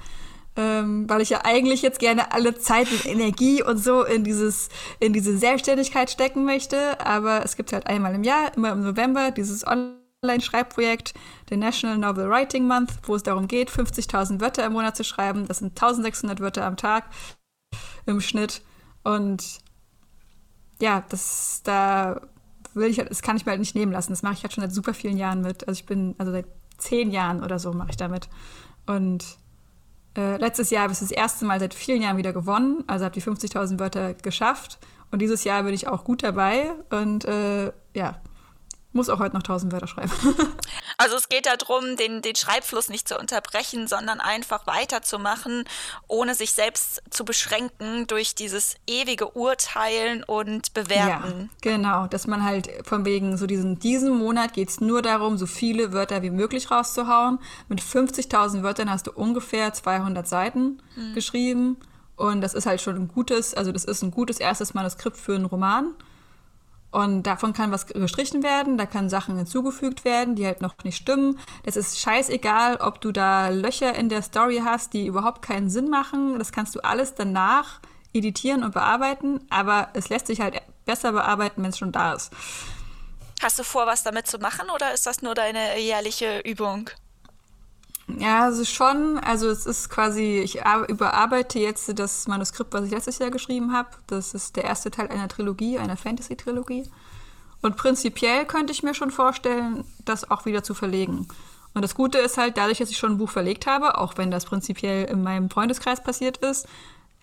Speaker 1: ähm, weil ich ja eigentlich jetzt gerne alle Zeit und Energie und so in dieses, in diese Selbstständigkeit stecken möchte. Aber es gibt halt einmal im Jahr, immer im November, dieses Online-Schreibprojekt, der National Novel Writing Month, wo es darum geht, 50.000 Wörter im Monat zu schreiben. Das sind 1600 Wörter am Tag im Schnitt. Und ja, das da will ich, das kann ich mir halt nicht nehmen lassen. Das mache ich halt schon seit super vielen Jahren mit. Also ich bin, also seit zehn Jahren oder so mache ich damit. Und äh, letztes Jahr habe ich das erste Mal seit vielen Jahren wieder gewonnen. Also habe die 50.000 Wörter geschafft. Und dieses Jahr bin ich auch gut dabei. Und äh, ja, muss auch heute noch 1000 Wörter schreiben.
Speaker 2: also es geht darum, den, den Schreibfluss nicht zu unterbrechen, sondern einfach weiterzumachen, ohne sich selbst zu beschränken durch dieses ewige Urteilen und Bewerten.
Speaker 1: Ja, genau, dass man halt von wegen so diesen, diesen Monat geht es nur darum, so viele Wörter wie möglich rauszuhauen. Mit 50.000 Wörtern hast du ungefähr 200 Seiten mhm. geschrieben. Und das ist halt schon ein gutes, also das ist ein gutes erstes Manuskript für einen Roman. Und davon kann was gestrichen werden, da kann Sachen hinzugefügt werden, die halt noch nicht stimmen. Das ist scheißegal, ob du da Löcher in der Story hast, die überhaupt keinen Sinn machen. Das kannst du alles danach editieren und bearbeiten, aber es lässt sich halt besser bearbeiten, wenn es schon da ist.
Speaker 2: Hast du vor, was damit zu machen oder ist das nur deine jährliche Übung?
Speaker 1: Ja, also schon. Also es ist quasi, ich überarbeite jetzt das Manuskript, was ich letztes Jahr geschrieben habe. Das ist der erste Teil einer Trilogie, einer Fantasy-Trilogie. Und prinzipiell könnte ich mir schon vorstellen, das auch wieder zu verlegen. Und das Gute ist halt, dadurch, dass ich schon ein Buch verlegt habe, auch wenn das prinzipiell in meinem Freundeskreis passiert ist,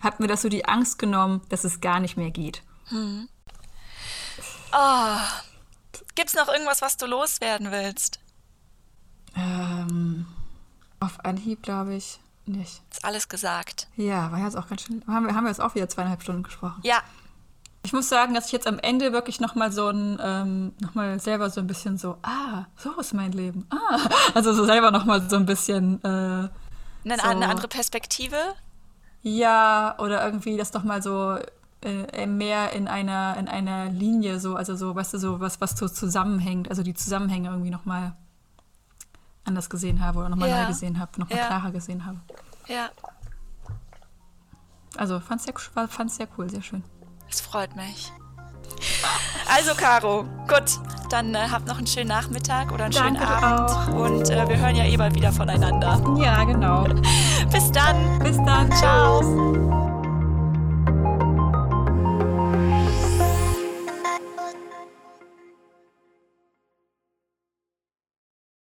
Speaker 1: hat mir das so die Angst genommen, dass es gar nicht mehr geht. Hm.
Speaker 2: Oh. Gibt es noch irgendwas, was du loswerden willst?
Speaker 1: Ähm, auf Anhieb glaube ich nicht.
Speaker 2: Ist alles gesagt.
Speaker 1: Ja, war jetzt auch ganz schön. Haben wir, haben wir jetzt auch wieder zweieinhalb Stunden gesprochen?
Speaker 2: Ja.
Speaker 1: Ich muss sagen, dass ich jetzt am Ende wirklich nochmal so ein, ähm, nochmal selber so ein bisschen so, ah, so ist mein Leben. Ah. Also so selber nochmal so ein bisschen. Äh,
Speaker 2: eine,
Speaker 1: so,
Speaker 2: eine andere Perspektive?
Speaker 1: Ja, oder irgendwie das doch mal so äh, mehr in einer, in einer Linie, so, also so, weißt du, so was, was so zusammenhängt, also die Zusammenhänge irgendwie nochmal anders gesehen habe oder nochmal ja. neu gesehen habe, nochmal ja. klarer gesehen habe.
Speaker 2: Ja.
Speaker 1: Also fand es sehr, fand's sehr cool, sehr schön.
Speaker 2: Das freut mich. Also, Caro, gut, dann äh, habt noch einen schönen Nachmittag oder einen Danke schönen Abend. Auch. Und äh, wir hören ja eh bald wieder voneinander.
Speaker 1: Ja, genau.
Speaker 2: Bis dann.
Speaker 1: Bis dann. Ciao.